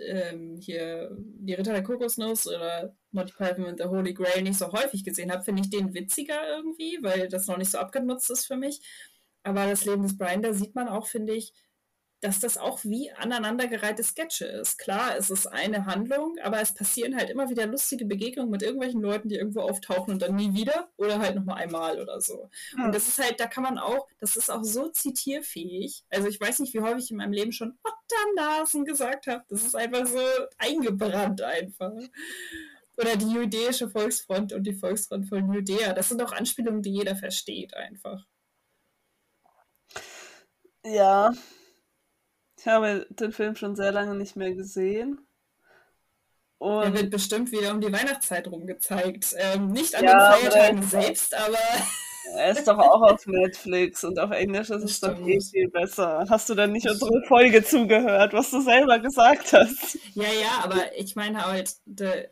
ähm, hier die Ritter der Kokosnuss oder Monty Python and the Holy Grail nicht so häufig gesehen habe, finde ich den witziger irgendwie, weil das noch nicht so abgenutzt ist für mich. Aber das Leben des Brian, da sieht man auch, finde ich, dass das auch wie aneinandergereihte Sketche ist. Klar, es ist eine Handlung, aber es passieren halt immer wieder lustige Begegnungen mit irgendwelchen Leuten, die irgendwo auftauchen und dann nie wieder oder halt nochmal einmal oder so. Ja. Und das ist halt, da kann man auch, das ist auch so zitierfähig. Also ich weiß nicht, wie häufig ich in meinem Leben schon Otternasen gesagt habe. Das ist einfach so eingebrannt einfach. Oder die jüdische Volksfront und die Volksfront von Judäa. Das sind auch Anspielungen, die jeder versteht einfach.
Ja, ich habe den Film schon sehr lange nicht mehr gesehen.
Und er wird bestimmt wieder um die Weihnachtszeit rum gezeigt. Ähm, nicht an ja, den Feiertagen selbst, aber.
Er ist doch auch auf Netflix und auf Englisch ist es doch eh viel besser. Hast du dann nicht unsere Folge zugehört, was du selber gesagt hast?
Ja, ja, aber ich meine halt,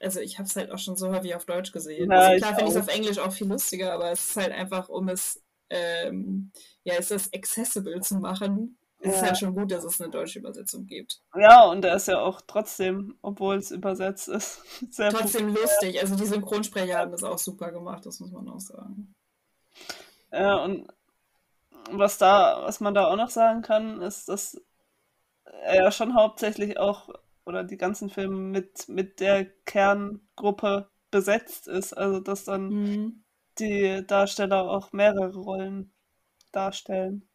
also ich habe es halt auch schon so häufig auf Deutsch gesehen. Ja, also klar finde ich es auf Englisch auch viel lustiger, aber es ist halt einfach, um es, ähm, ja, ist das accessible zu machen, es ist halt schon gut, dass es eine deutsche Übersetzung gibt.
Ja, und er ist ja auch trotzdem, obwohl es übersetzt ist, [laughs]
sehr Trotzdem gut. lustig. Also die Synchronsprecher haben das auch super gemacht, das muss man auch sagen.
Ja, und was da, was man da auch noch sagen kann, ist, dass er ja schon hauptsächlich auch oder die ganzen Filme mit, mit der Kerngruppe besetzt ist. Also dass dann mhm. die Darsteller auch mehrere Rollen darstellen.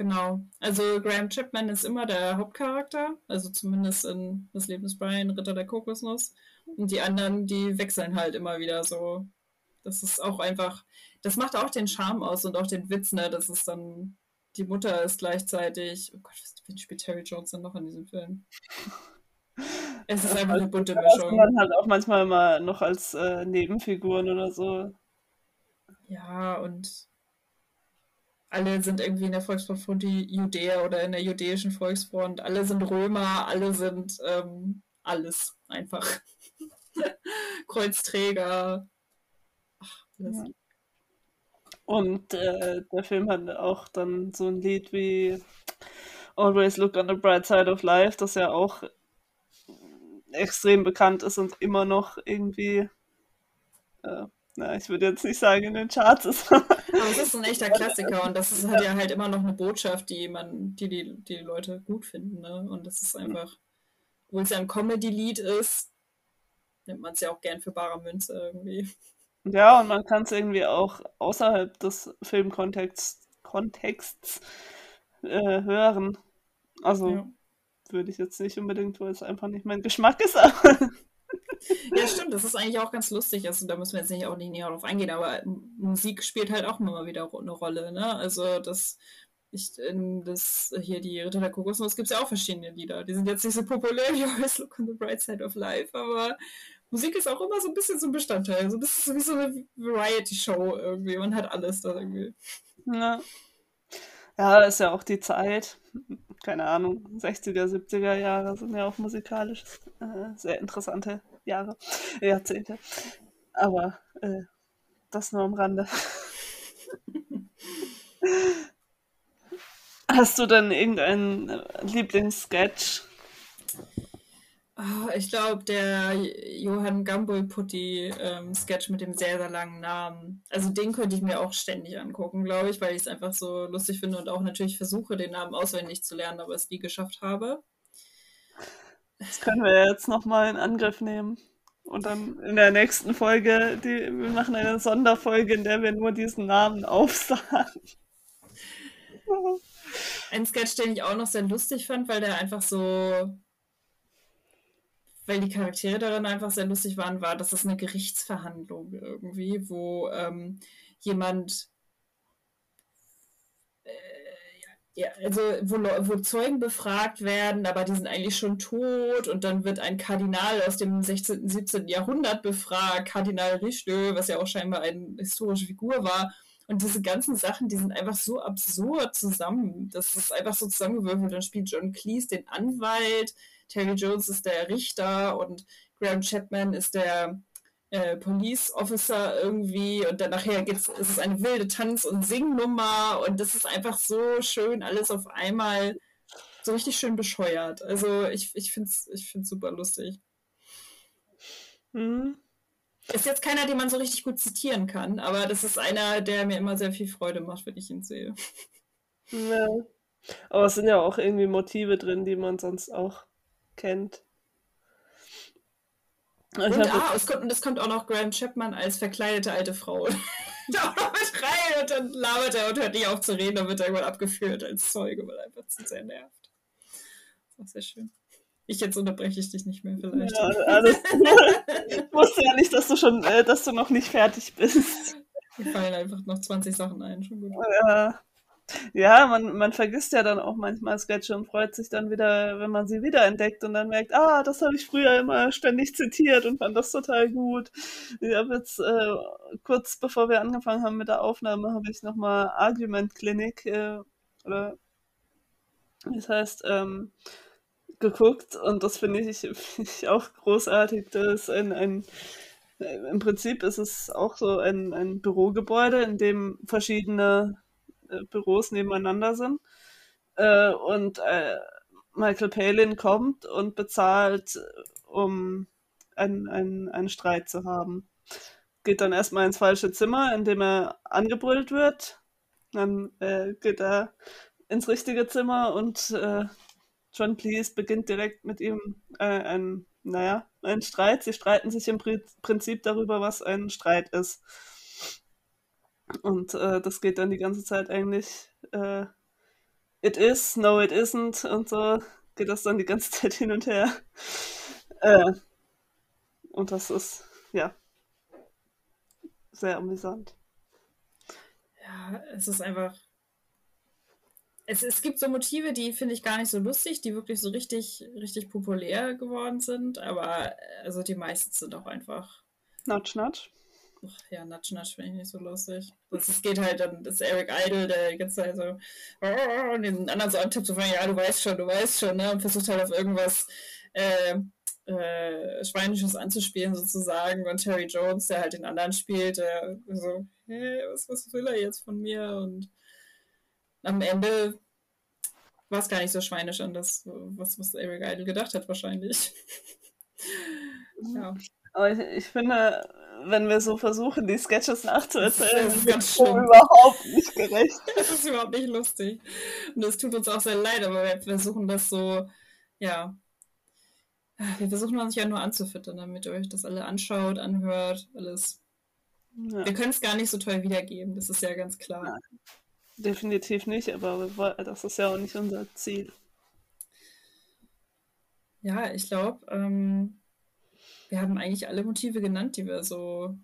Genau. Also Graham Chapman ist immer der Hauptcharakter, also zumindest in Das Leben des Brian, Ritter der Kokosnuss. Und die anderen, die wechseln halt immer wieder so. Das ist auch einfach, das macht auch den Charme aus und auch den Witz, ne? Das ist dann, die Mutter ist gleichzeitig, oh Gott, wie spielt Terry Jones denn noch in diesem Film? [laughs] Es ist einfach eine bunte Mischung.
Man halt auch manchmal mal noch als äh, Nebenfiguren oder so.
Ja, und alle sind irgendwie in der Volksfront von die Judäer oder in der jüdischen Volksfront. Alle sind Römer, alle sind ähm, alles einfach. [laughs] Kreuzträger.
Ach, alles. Ja. Und äh, der Film hat auch dann so ein Lied wie Always Look on the Bright Side of Life, das ja auch extrem bekannt ist und immer noch irgendwie äh, na, ich würde jetzt nicht sagen, in den Charts ist. [laughs]
Aber es ist ein echter Klassiker und das ist halt ja halt immer noch eine Botschaft, die man, die die, die Leute gut finden. Ne? Und das ist einfach, obwohl es ja ein Comedy-Lied ist, nimmt man es ja auch gern für bare Münze irgendwie.
Ja, und man kann es irgendwie auch außerhalb des Filmkontexts Kontexts, äh, hören. Also ja. würde ich jetzt nicht unbedingt, weil es einfach nicht mein Geschmack ist, [laughs] aber
Ja, stimmt, das ist eigentlich auch ganz lustig. Also da müssen wir jetzt nicht auch nicht näher drauf eingehen, aber Musik spielt halt auch immer wieder eine Rolle, ne? Also das, ich, das hier die Ritter der Kokosnuss gibt es ja auch verschiedene Lieder. Die sind jetzt nicht so populär wie [laughs] Always Look on the Bright Side of Life, aber Musik ist auch immer so ein bisschen so ein Bestandteil. So ein bisschen wie so eine Variety-Show irgendwie. Man hat alles da irgendwie.
Ja. Ja, ist ja auch die Zeit. Keine Ahnung, 60er, 70er Jahre sind ja auch musikalisch äh, sehr interessante Jahre, Jahrzehnte. Aber äh, das nur am Rande. [laughs] Hast du denn irgendeinen Lieblingssketch?
Oh, ich glaube, der Johann Gambol-Putti-Sketch ähm, mit dem sehr, sehr langen Namen. Also den könnte ich mir auch ständig angucken, glaube ich, weil ich es einfach so lustig finde und auch natürlich versuche, den Namen auswendig zu lernen, aber es nie geschafft habe.
Das können wir jetzt nochmal in Angriff nehmen. Und dann in der nächsten Folge, die, wir machen eine Sonderfolge, in der wir nur diesen Namen aufsagen.
Ein Sketch, den ich auch noch sehr lustig fand, weil der einfach so weil die Charaktere darin einfach sehr lustig waren, war, dass es eine Gerichtsverhandlung irgendwie, wo ähm, jemand äh, ja, also wo, wo, Zeugen befragt werden, aber die sind eigentlich schon tot und dann wird ein Kardinal aus dem 16., 17. Jahrhundert befragt, Kardinal Richelieu, was ja auch scheinbar eine historische Figur war. Und diese ganzen Sachen, die sind einfach so absurd zusammen. Das ist einfach so zusammengewürfelt. Dann spielt John Cleese den Anwalt, Terry Jones ist der Richter und Graham Chapman ist der äh, Police Officer irgendwie und dann nachher geht's, ist es eine wilde Tanz- und Singnummer und das ist einfach so schön, alles auf einmal so richtig schön bescheuert. Also ich, ich finde es ich find's super lustig. Mhm. Ist jetzt keiner, den man so richtig gut zitieren kann, aber das ist einer, der mir immer sehr viel Freude macht, wenn ich ihn sehe.
Ja. Aber es sind ja auch irgendwie Motive drin, die man sonst auch kennt.
Und ah, es kommt, das kommt auch noch Graham Chapman als verkleidete alte Frau [laughs] da auch noch mit rein und dann labert er und hört nicht auf zu reden, dann wird er irgendwann abgeführt als Zeuge, weil er einfach zu sehr nervt. Das ist sehr schön. Ich jetzt unterbreche ich dich nicht mehr vielleicht. Ja, alles, [laughs]
ich wusste ja nicht, dass du schon, äh, dass du noch nicht fertig bist.
Mir fallen einfach noch 20 Sachen ein, schon gut.
Ja. Ja, man, man vergisst ja dann auch manchmal Sketche und freut sich dann wieder, wenn man sie wiederentdeckt und dann merkt, ah, das habe ich früher immer ständig zitiert und fand das total gut. Ich habe jetzt äh, kurz bevor wir angefangen haben mit der Aufnahme, habe ich nochmal Argument Clinic äh, oder das heißt ähm, geguckt und das finde ich, [laughs] find ich auch großartig. Das ein, ein im Prinzip ist es auch so ein, ein Bürogebäude, in dem verschiedene äh, Büros nebeneinander sind. Äh, und äh, Michael Palin kommt und bezahlt, um einen, einen, einen Streit zu haben. Geht dann erstmal ins falsche Zimmer, in dem er angebrüllt wird. Dann äh, geht er ins richtige Zimmer und äh, John Cleese beginnt direkt mit ihm äh, ein, naja, ein Streit. Sie streiten sich im Prinzip darüber, was ein Streit ist. Und äh, das geht dann die ganze Zeit eigentlich äh, It is, no it isn't und so geht das dann die ganze [laughs] Zeit hin und her. Äh, und das ist, ja, sehr amüsant.
Ja, es ist einfach. Es, es gibt so Motive, die finde ich gar nicht so lustig, die wirklich so richtig, richtig populär geworden sind, aber also die meisten sind auch einfach.
Notch, notch
ja, Natsch Natsch finde ich nicht so lustig. Das, es geht halt dann, das ist Eric Idle, der ganze Zeit so und den anderen so antippt, so von, ja, du weißt schon, du weißt schon, ne? Und versucht halt auf irgendwas äh, äh, Schweinisches anzuspielen, sozusagen. Und Terry Jones, der halt den anderen spielt, der so, hey, was, was will er jetzt von mir? Und am Ende war es gar nicht so schweinisch an das, was, was Eric Idle gedacht hat, wahrscheinlich. [laughs]
ja. Aber ich, ich finde, wenn wir so versuchen, die Sketches nachzuerzählen, das ist ganz schlimm. überhaupt nicht gerecht. [laughs]
Das ist überhaupt nicht lustig. Und es tut uns auch sehr leid, aber wir versuchen das so, ja. Wir versuchen uns ja nur anzufüttern, damit ihr euch das alle anschaut, anhört, alles. Ja. Wir können es gar nicht so toll wiedergeben, das ist ja ganz klar. Nein,
definitiv nicht, aber das ist ja auch nicht unser Ziel.
Ja, ich glaube, ähm, Wir haben eigentlich alle Motive genannt, die wir so.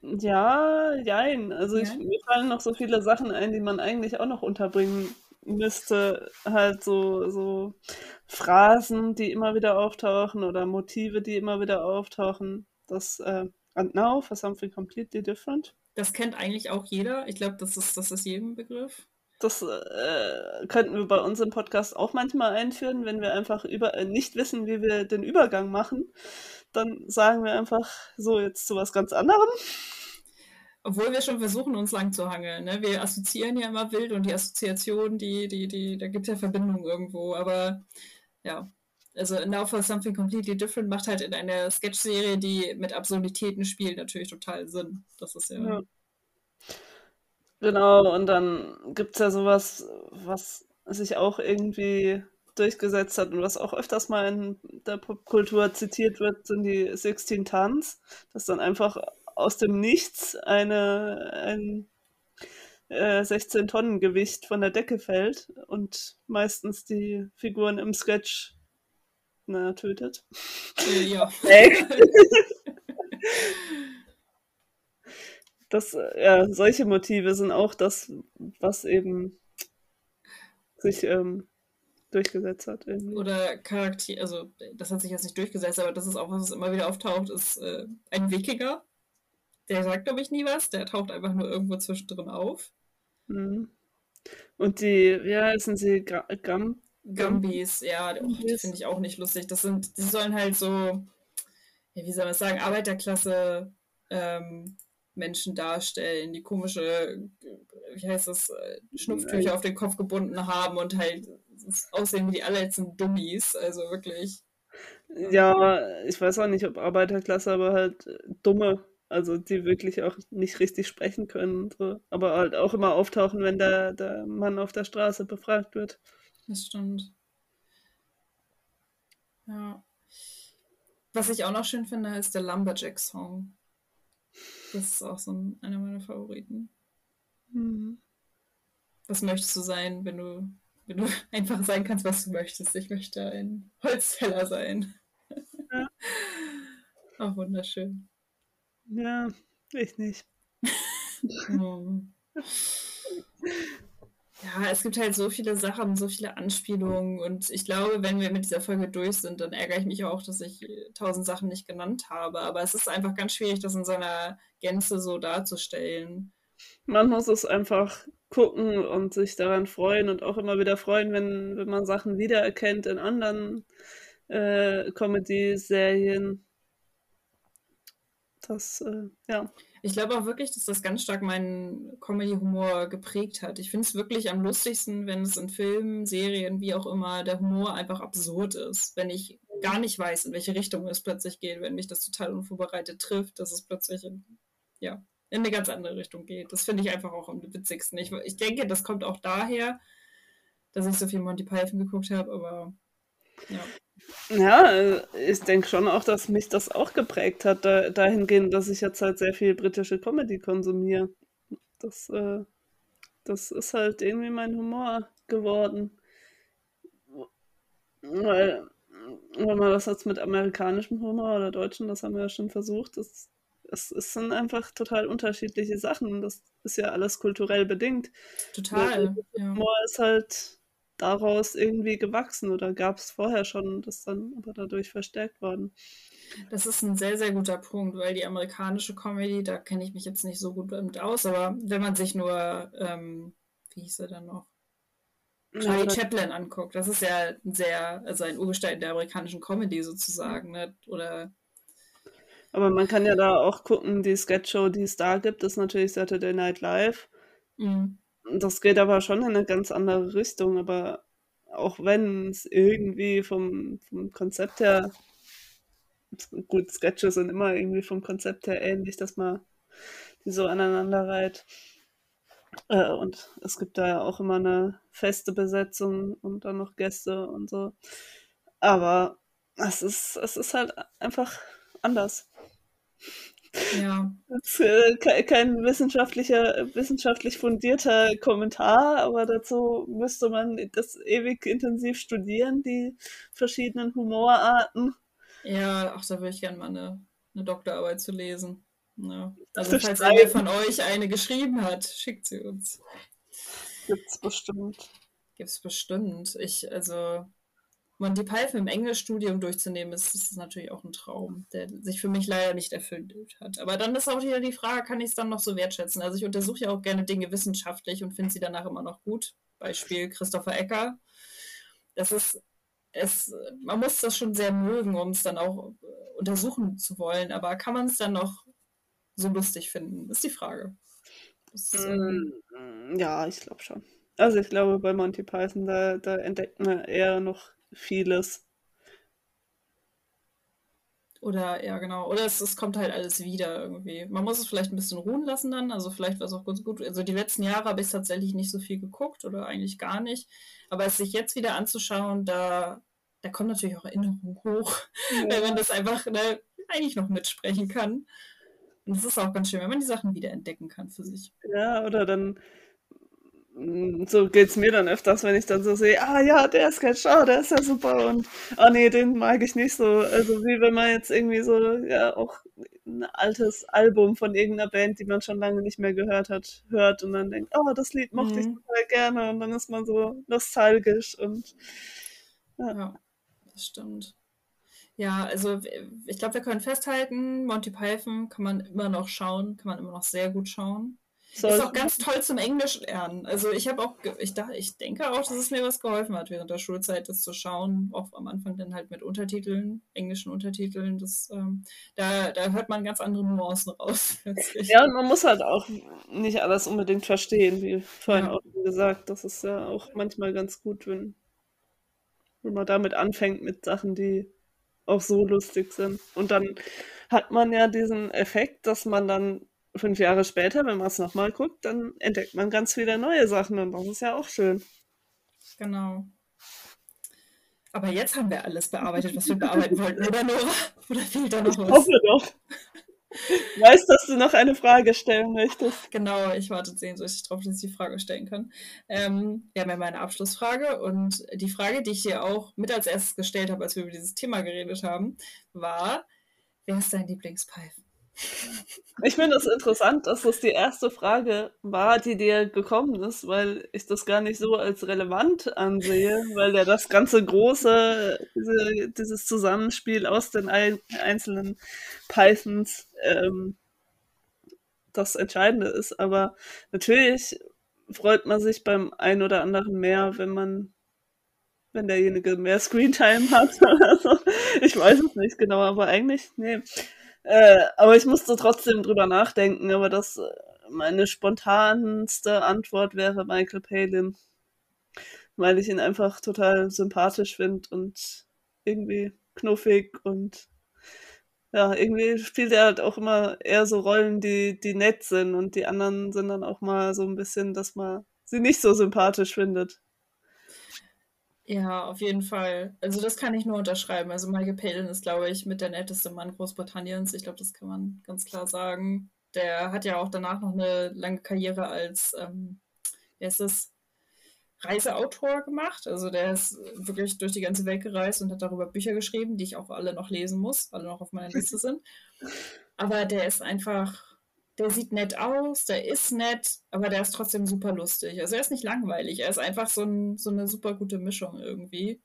Ja, jein. Also ich, mir fallen noch so viele Sachen ein, die man eigentlich auch noch unterbringen müsste. Halt so, so Phrasen, die immer wieder auftauchen oder Motive, die immer wieder auftauchen. Das äh, And now for something completely different.
Das kennt eigentlich auch jeder. Ich glaube, das ist, das ist jedem Begriff.
Das äh, könnten wir bei uns im Podcast auch manchmal einführen, wenn wir einfach über, äh, nicht wissen, wie wir den Übergang machen. Dann sagen wir einfach so jetzt zu was ganz anderem.
Obwohl wir schon versuchen, uns lang zu hangeln. Ne? Wir assoziieren ja immer wild und die Assoziation, die, die, die, da gibt es ja Verbindungen irgendwo. Aber ja, also Now for Something Completely Different macht halt in einer Sketch-Serie, die mit Absurditäten spielt, natürlich total Sinn. Das ist ja. ja.
Genau, und dann gibt es ja sowas, was sich auch irgendwie durchgesetzt hat und was auch öfters mal in der Popkultur zitiert wird, sind die 16 Tons, dass dann einfach aus dem Nichts eine, ein äh, 16 Tonnen Gewicht von der Decke fällt und meistens die Figuren im Sketch na, tötet.
Ja. [laughs]
das, äh, ja, solche Motive sind auch das, was eben sich ähm, durchgesetzt hat. Irgendwie.
Oder Charakter, also das hat sich jetzt nicht durchgesetzt, aber das ist auch, was immer wieder auftaucht, ist äh, ein Wikinger. Der sagt, glaube ich, nie was, der taucht einfach nur irgendwo zwischendrin auf.
Mhm. Und die, wie heißen sie, Gam
Gambis, ja, oh, die finde ich auch nicht lustig. Das sind, die sollen halt so, ja, wie soll man sagen, Arbeiterklasse ähm, Menschen darstellen, die komische, wie heißt das, äh, Schnupftücher auf den Kopf gebunden haben und halt aussehen wie die allerletzten Dummies, also wirklich.
Ja, ich weiß auch nicht, ob Arbeiterklasse, aber halt äh, dumme, also die wirklich auch nicht richtig sprechen können, so. aber halt auch immer auftauchen, wenn der, der Mann auf der Straße befragt wird.
Das stimmt. Ja. Was ich auch noch schön finde, ist der Lumberjack-Song. Das ist auch so ein, einer meiner Favoriten. Mhm. Was möchtest du sein, wenn du, wenn du [laughs] einfach sein kannst, was du möchtest? Ich möchte ein Holzfäller sein. Ja. Auch [laughs] wunderschön.
Ja, ich nicht. [laughs] oh.
Ja, es gibt halt so viele Sachen, so viele Anspielungen und ich glaube, wenn wir mit dieser Folge durch sind, dann ärgere ich mich auch, dass ich tausend Sachen nicht genannt habe. Aber es ist einfach ganz schwierig, das in seiner Gänze so darzustellen.
Man muss es einfach gucken und sich daran freuen und auch immer wieder freuen, wenn, wenn man Sachen wiedererkennt in anderen äh, Comedy-Serien. Das, äh, ja.
Ich glaube auch wirklich, dass das ganz stark meinen Comedy-Humor geprägt hat. Ich finde es wirklich am lustigsten, wenn es in Filmen, Serien, wie auch immer, der Humor einfach absurd ist. Wenn ich gar nicht weiß, in welche Richtung es plötzlich geht, wenn mich das total unvorbereitet trifft, dass es plötzlich ja, in eine ganz andere Richtung geht. Das finde ich einfach auch am witzigsten. Ich, ich denke, das kommt auch daher, dass ich so viel Monty Python geguckt habe, aber ja.
Ja, ich denke schon auch, dass mich das auch geprägt hat, da, dahingehend, dass ich jetzt halt sehr viel britische Comedy konsumiere. Das, äh, das ist halt irgendwie mein Humor geworden. Weil, wenn man das jetzt mit amerikanischem Humor oder deutschen, das haben wir ja schon versucht, das, es, es sind einfach total unterschiedliche Sachen. Das ist ja alles kulturell bedingt.
Total.
Ja. Humor ist halt daraus irgendwie gewachsen oder gab es vorher schon, das dann aber dadurch verstärkt worden?
Das ist ein sehr, sehr guter Punkt, weil die amerikanische Comedy, da kenne ich mich jetzt nicht so gut damit aus, aber wenn man sich nur, ähm, wie hieß er dann noch? Charlie ja, Chaplin anguckt, das ist ja ein sehr, also ein Urgestein der amerikanischen Comedy sozusagen, ne? oder
aber man kann ja da auch gucken, die Sketchshow, die es da gibt, ist natürlich Saturday Night Live. Mhm. Das geht aber schon in eine ganz andere Richtung, aber auch wenn es irgendwie vom, vom Konzept her, gut, Sketche sind immer irgendwie vom Konzept her ähnlich, dass man die so aneinander reiht. Äh, und es gibt da ja auch immer eine feste Besetzung und dann noch Gäste und so. Aber es ist, es ist halt einfach anders.
Ja.
Das ist äh, kein wissenschaftlicher, wissenschaftlich fundierter Kommentar, aber dazu müsste man das ewig intensiv studieren, die verschiedenen Humorarten.
Ja, ach, da würde ich gerne mal eine, eine Doktorarbeit zu lesen. Ja. Also falls einer von euch eine geschrieben hat, schickt sie uns.
Gibt's bestimmt.
Gibt's bestimmt. Ich, also Monty Python im Englischstudium durchzunehmen, ist, ist natürlich auch ein Traum, der sich für mich leider nicht erfüllt hat. Aber dann ist auch wieder die Frage, kann ich es dann noch so wertschätzen? Also ich untersuche ja auch gerne Dinge wissenschaftlich und finde sie danach immer noch gut. Beispiel Christopher Ecker. Das ist, es, man muss das schon sehr mögen, um es dann auch äh, untersuchen zu wollen. Aber kann man es dann noch so lustig finden? Ist die Frage.
Das, ähm, ja, ich glaube schon. Also ich glaube, bei Monty Python, da, da entdeckt man eher noch vieles.
Oder, ja, genau. Oder es, es kommt halt alles wieder irgendwie. Man muss es vielleicht ein bisschen ruhen lassen dann. Also vielleicht war es auch ganz gut. Also die letzten Jahre habe ich tatsächlich nicht so viel geguckt oder eigentlich gar nicht. Aber es sich jetzt wieder anzuschauen, da, da kommt natürlich auch Erinnerung hoch. [laughs] Ja. Wenn man das einfach ne, eigentlich noch mitsprechen kann. Und es ist auch ganz schön, wenn man die Sachen wieder entdecken kann für sich.
Ja, oder dann so geht es mir dann öfters, wenn ich dann so sehe, ah ja, der Sketch, ah, der ist ja super und ah nee, den mag ich nicht so. Also wie wenn man jetzt irgendwie so, ja, auch ein altes Album von irgendeiner Band, die man schon lange nicht mehr gehört hat, hört und dann denkt, oh, das Lied mochte mhm. ich total gerne und dann ist man so nostalgisch und
ja. ja das stimmt. Ja, also ich glaube, wir können festhalten, Monty Python kann man immer noch schauen, kann man immer noch sehr gut schauen. Sollten. Ist auch ganz toll zum Englisch lernen. Also ich habe auch, ich, dachte, ich denke auch, dass es mir was geholfen hat während der Schulzeit, das zu schauen. Auch am Anfang dann halt mit Untertiteln, englischen Untertiteln. Das, ähm, da, da hört man ganz andere Nuancen raus. [laughs]
Ja, und man muss halt auch nicht alles unbedingt verstehen, wie vorhin ja. auch gesagt. Das ist ja auch manchmal ganz gut, wenn, wenn man damit anfängt mit Sachen, die auch so lustig sind. Und dann hat man ja diesen Effekt, dass man dann fünf Jahre später, wenn man es nochmal guckt, dann entdeckt man ganz viele neue Sachen und das ist ja auch schön.
Genau. Aber jetzt haben wir alles bearbeitet, was wir bearbeiten wollten, oder Nora? Oder fehlt da noch was?
Ich hoffe doch. Ich weiß, dass du noch eine Frage stellen möchtest.
Genau, ich warte sehnsüchtig darauf, dass ich die Frage stellen kann. Ähm, wir haben ja meine Abschlussfrage und die Frage, die ich dir auch mit als erstes gestellt habe, als wir über dieses Thema geredet haben, war, wer ist dein Lieblingspfeifen?
Ich finde es interessant, dass das die erste Frage war, die dir gekommen ist, weil ich das gar nicht so als relevant ansehe, weil ja das ganze große, diese, dieses Zusammenspiel aus den ein, einzelnen Pythons ähm, das Entscheidende ist. Aber natürlich freut man sich beim einen oder anderen mehr, wenn man wenn derjenige mehr Screentime hat. [laughs] Ich weiß es nicht genau, aber eigentlich, nee. Äh, aber ich musste trotzdem drüber nachdenken, aber das äh, meine spontanste Antwort wäre Michael Palin. Weil ich ihn einfach total sympathisch finde und irgendwie knuffig und ja, irgendwie spielt er halt auch immer eher so Rollen, die, die nett sind und die anderen sind dann auch mal so ein bisschen, dass man sie nicht so sympathisch findet.
Ja, auf jeden Fall. Also das kann ich nur unterschreiben. Also Michael Palin ist, glaube ich, mit der netteste Mann Großbritanniens. Ich glaube, das kann man ganz klar sagen. Der hat ja auch danach noch eine lange Karriere als, ähm, wie heißt das, Reiseautor gemacht. Also der ist wirklich durch die ganze Welt gereist und hat darüber Bücher geschrieben, die ich auch alle noch lesen muss, alle noch auf meiner Liste [laughs] sind. Aber der ist einfach der sieht nett aus, der ist nett, aber der ist trotzdem super lustig. Also er ist nicht langweilig, er ist einfach so, ein, so eine super gute Mischung irgendwie.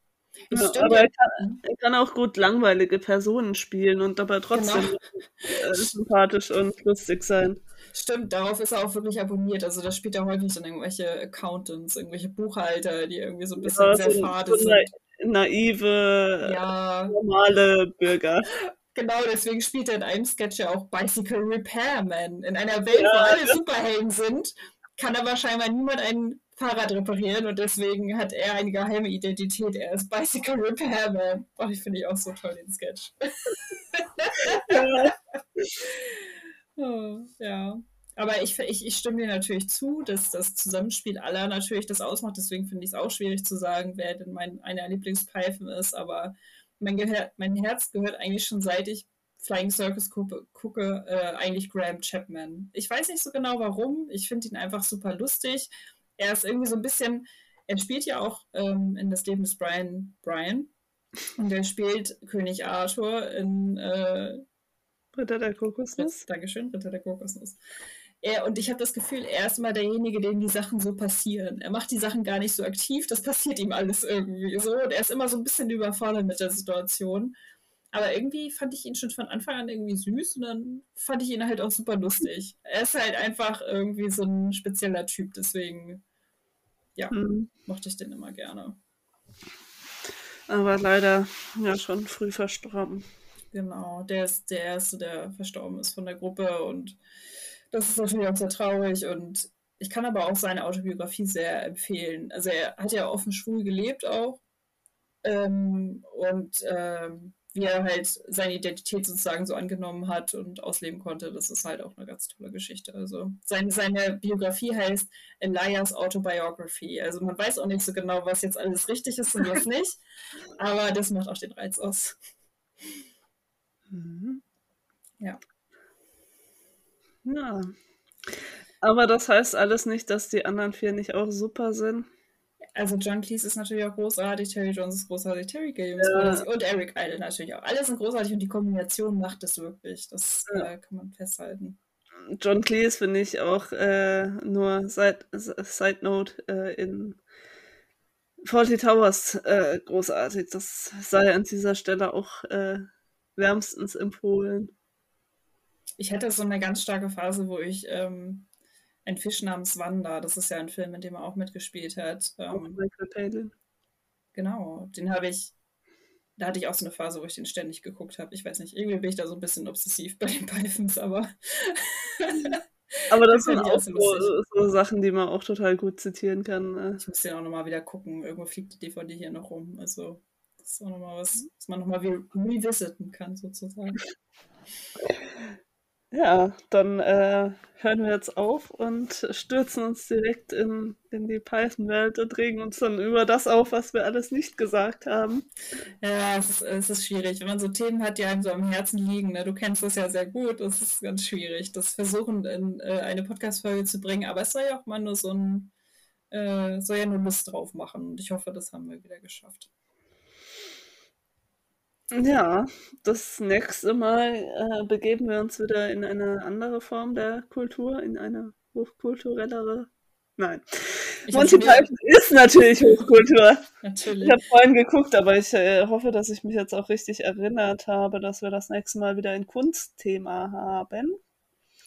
Ja, aber er kann, er kann, auch gut langweilige Personen spielen und dabei trotzdem genau. sympathisch und lustig sein.
Stimmt, darauf ist er auch wirklich abonniert. Also da spielt er häufig dann irgendwelche Accountants, irgendwelche Buchhalter, die irgendwie so ein bisschen ja, sehr so, fade sind.
Naive, ja. normale Bürger. [laughs]
Genau, deswegen spielt er in einem Sketch ja auch Bicycle Repairman. In einer Welt, ja, wo alle ja. Superhelden sind, kann aber scheinbar niemand ein Fahrrad reparieren und deswegen hat er eine geheime Identität. Er ist Bicycle Repairman. Oh, ich finde ich auch so toll, den Sketch. ja. [laughs] oh, ja. Aber ich, ich, ich stimme dir natürlich zu, dass das Zusammenspiel aller natürlich das ausmacht. Deswegen finde ich es auch schwierig zu sagen, wer denn mein einer Lieblingspfeifen ist. Aber mein, mein Herz gehört eigentlich schon seit ich Flying Circus gucke, gucke äh, eigentlich Graham Chapman. Ich weiß nicht so genau warum. Ich finde ihn einfach super lustig. Er ist irgendwie so ein bisschen, er spielt ja auch ähm, in das Leben des Brian Brian. Und der spielt König Arthur in äh,
Ritter der Kokosnuss.
Dankeschön, Ritter der Kokosnuss. Er, und ich habe das Gefühl, er ist immer derjenige, dem die Sachen so passieren. Er macht die Sachen gar nicht so aktiv, das passiert ihm alles irgendwie so. Und er ist immer so ein bisschen überfordert mit der Situation. Aber irgendwie fand ich ihn schon von Anfang an irgendwie süß und dann fand ich ihn halt auch super lustig. Er ist halt einfach irgendwie so ein spezieller Typ, deswegen, ja, mhm. mochte ich den immer gerne.
Aber leider ja schon früh verstorben.
Genau, der ist der Erste, der verstorben ist von der Gruppe und das ist natürlich auch sehr traurig und ich kann aber auch seine Autobiografie sehr empfehlen. Also er hat ja offen schwul gelebt auch ähm, und ähm, wie er halt seine Identität sozusagen so angenommen hat und ausleben konnte, das ist halt auch eine ganz tolle Geschichte. Also seine, seine Biografie heißt Elias Autobiography. Also man weiß auch nicht so genau, was jetzt alles richtig ist und was nicht, [laughs] aber das macht auch den Reiz aus. Mhm. Ja.
Ja. Aber das heißt alles nicht, dass die anderen vier nicht auch super sind.
Also John Cleese ist natürlich auch großartig, Terry Jones ist großartig, Terry Gilliams ja. und Eric Idle natürlich auch. Alle sind großartig und die Kombination macht es wirklich. Das ja. äh, kann man festhalten.
John Cleese finde ich auch äh, nur Side, Side Note äh, in Forty Towers äh, großartig. Das sei an dieser Stelle auch äh, wärmstens empfohlen.
Ich hatte so eine ganz starke Phase, wo ich ähm, ein Fisch namens Wanda, das ist ja ein Film, in dem er auch mitgespielt hat. Ähm, Michael. Genau, den habe ich, da hatte ich auch so eine Phase, wo ich den ständig geguckt habe. Ich weiß nicht, irgendwie bin ich da so ein bisschen obsessiv bei den Pythons, aber.
aber das [laughs] sind auch so, so, Sachen, die man auch total gut zitieren kann.
Ne? Ich muss den auch nochmal wieder gucken. Irgendwo fliegt die DVD hier noch rum. Also, das ist auch nochmal was, was man nochmal revisiten kann, sozusagen. [laughs]
Ja, dann äh, hören wir jetzt auf und stürzen uns direkt in, in die Python-Welt und regen uns dann über das auf, was wir alles nicht gesagt haben.
Ja, es ist, es ist schwierig. Wenn man so Themen hat, die einem so am Herzen liegen, ne? du kennst das ja sehr gut, es ist ganz schwierig, das versuchen in äh, eine Podcast-Folge zu bringen, aber es soll ja auch mal nur so ein, äh, soll ja nur Lust drauf machen und ich hoffe, das haben wir wieder geschafft.
Ja, das nächste Mal äh, begeben wir uns wieder in eine andere Form der Kultur, in eine hochkulturellere. Nein. Ich Monty Python ist natürlich Hochkultur. natürlich. Ich habe vorhin geguckt, aber ich äh, hoffe, dass ich mich jetzt auch richtig erinnert habe, dass wir das nächste Mal wieder ein Kunstthema haben.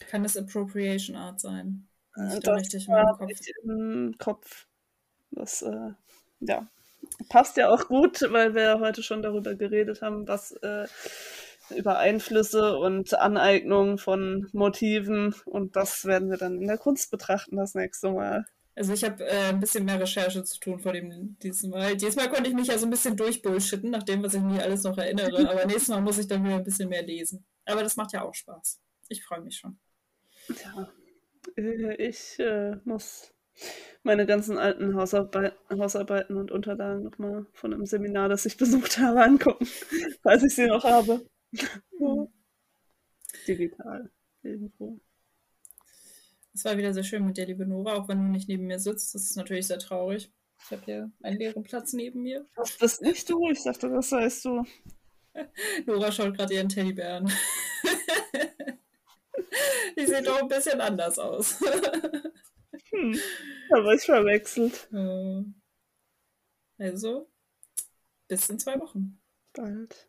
Kann das Appropriation Art sein?
Äh, das richtig im Kopf. Im Kopf. Das, äh, ja, passt ja auch gut, weil wir heute schon darüber geredet haben, was äh, über Einflüsse und Aneignung von Motiven und das werden wir dann in der Kunst betrachten das nächste Mal.
Also ich habe äh, ein bisschen mehr Recherche zu tun vor dem diesem Mal. Diesmal konnte ich mich ja so ein bisschen durchbullshitten, nach dem, was ich mir alles noch erinnere. [laughs] Aber nächstes Mal muss ich dann wieder ein bisschen mehr lesen. Aber das macht ja auch Spaß. Ich freue mich schon.
Ja, äh, ich äh, muss meine ganzen alten Hausarbeit Hausarbeiten und Unterlagen nochmal von einem Seminar, das ich besucht habe, angucken, [laughs] falls ich sie noch habe. so. Digital irgendwo.
Es war wieder sehr schön mit dir, liebe Nora, auch wenn du nicht neben mir sitzt. Das ist natürlich sehr traurig. Ich habe hier einen leeren Platz neben mir.
Das bist nicht du, ich dachte, das heißt du. [laughs]
Nora schaut gerade ihren Teddybären. [laughs] Die sieht doch ein bisschen anders aus.
Hm, habe ich verwechselt.
Also, bis in zwei Wochen.
Bald.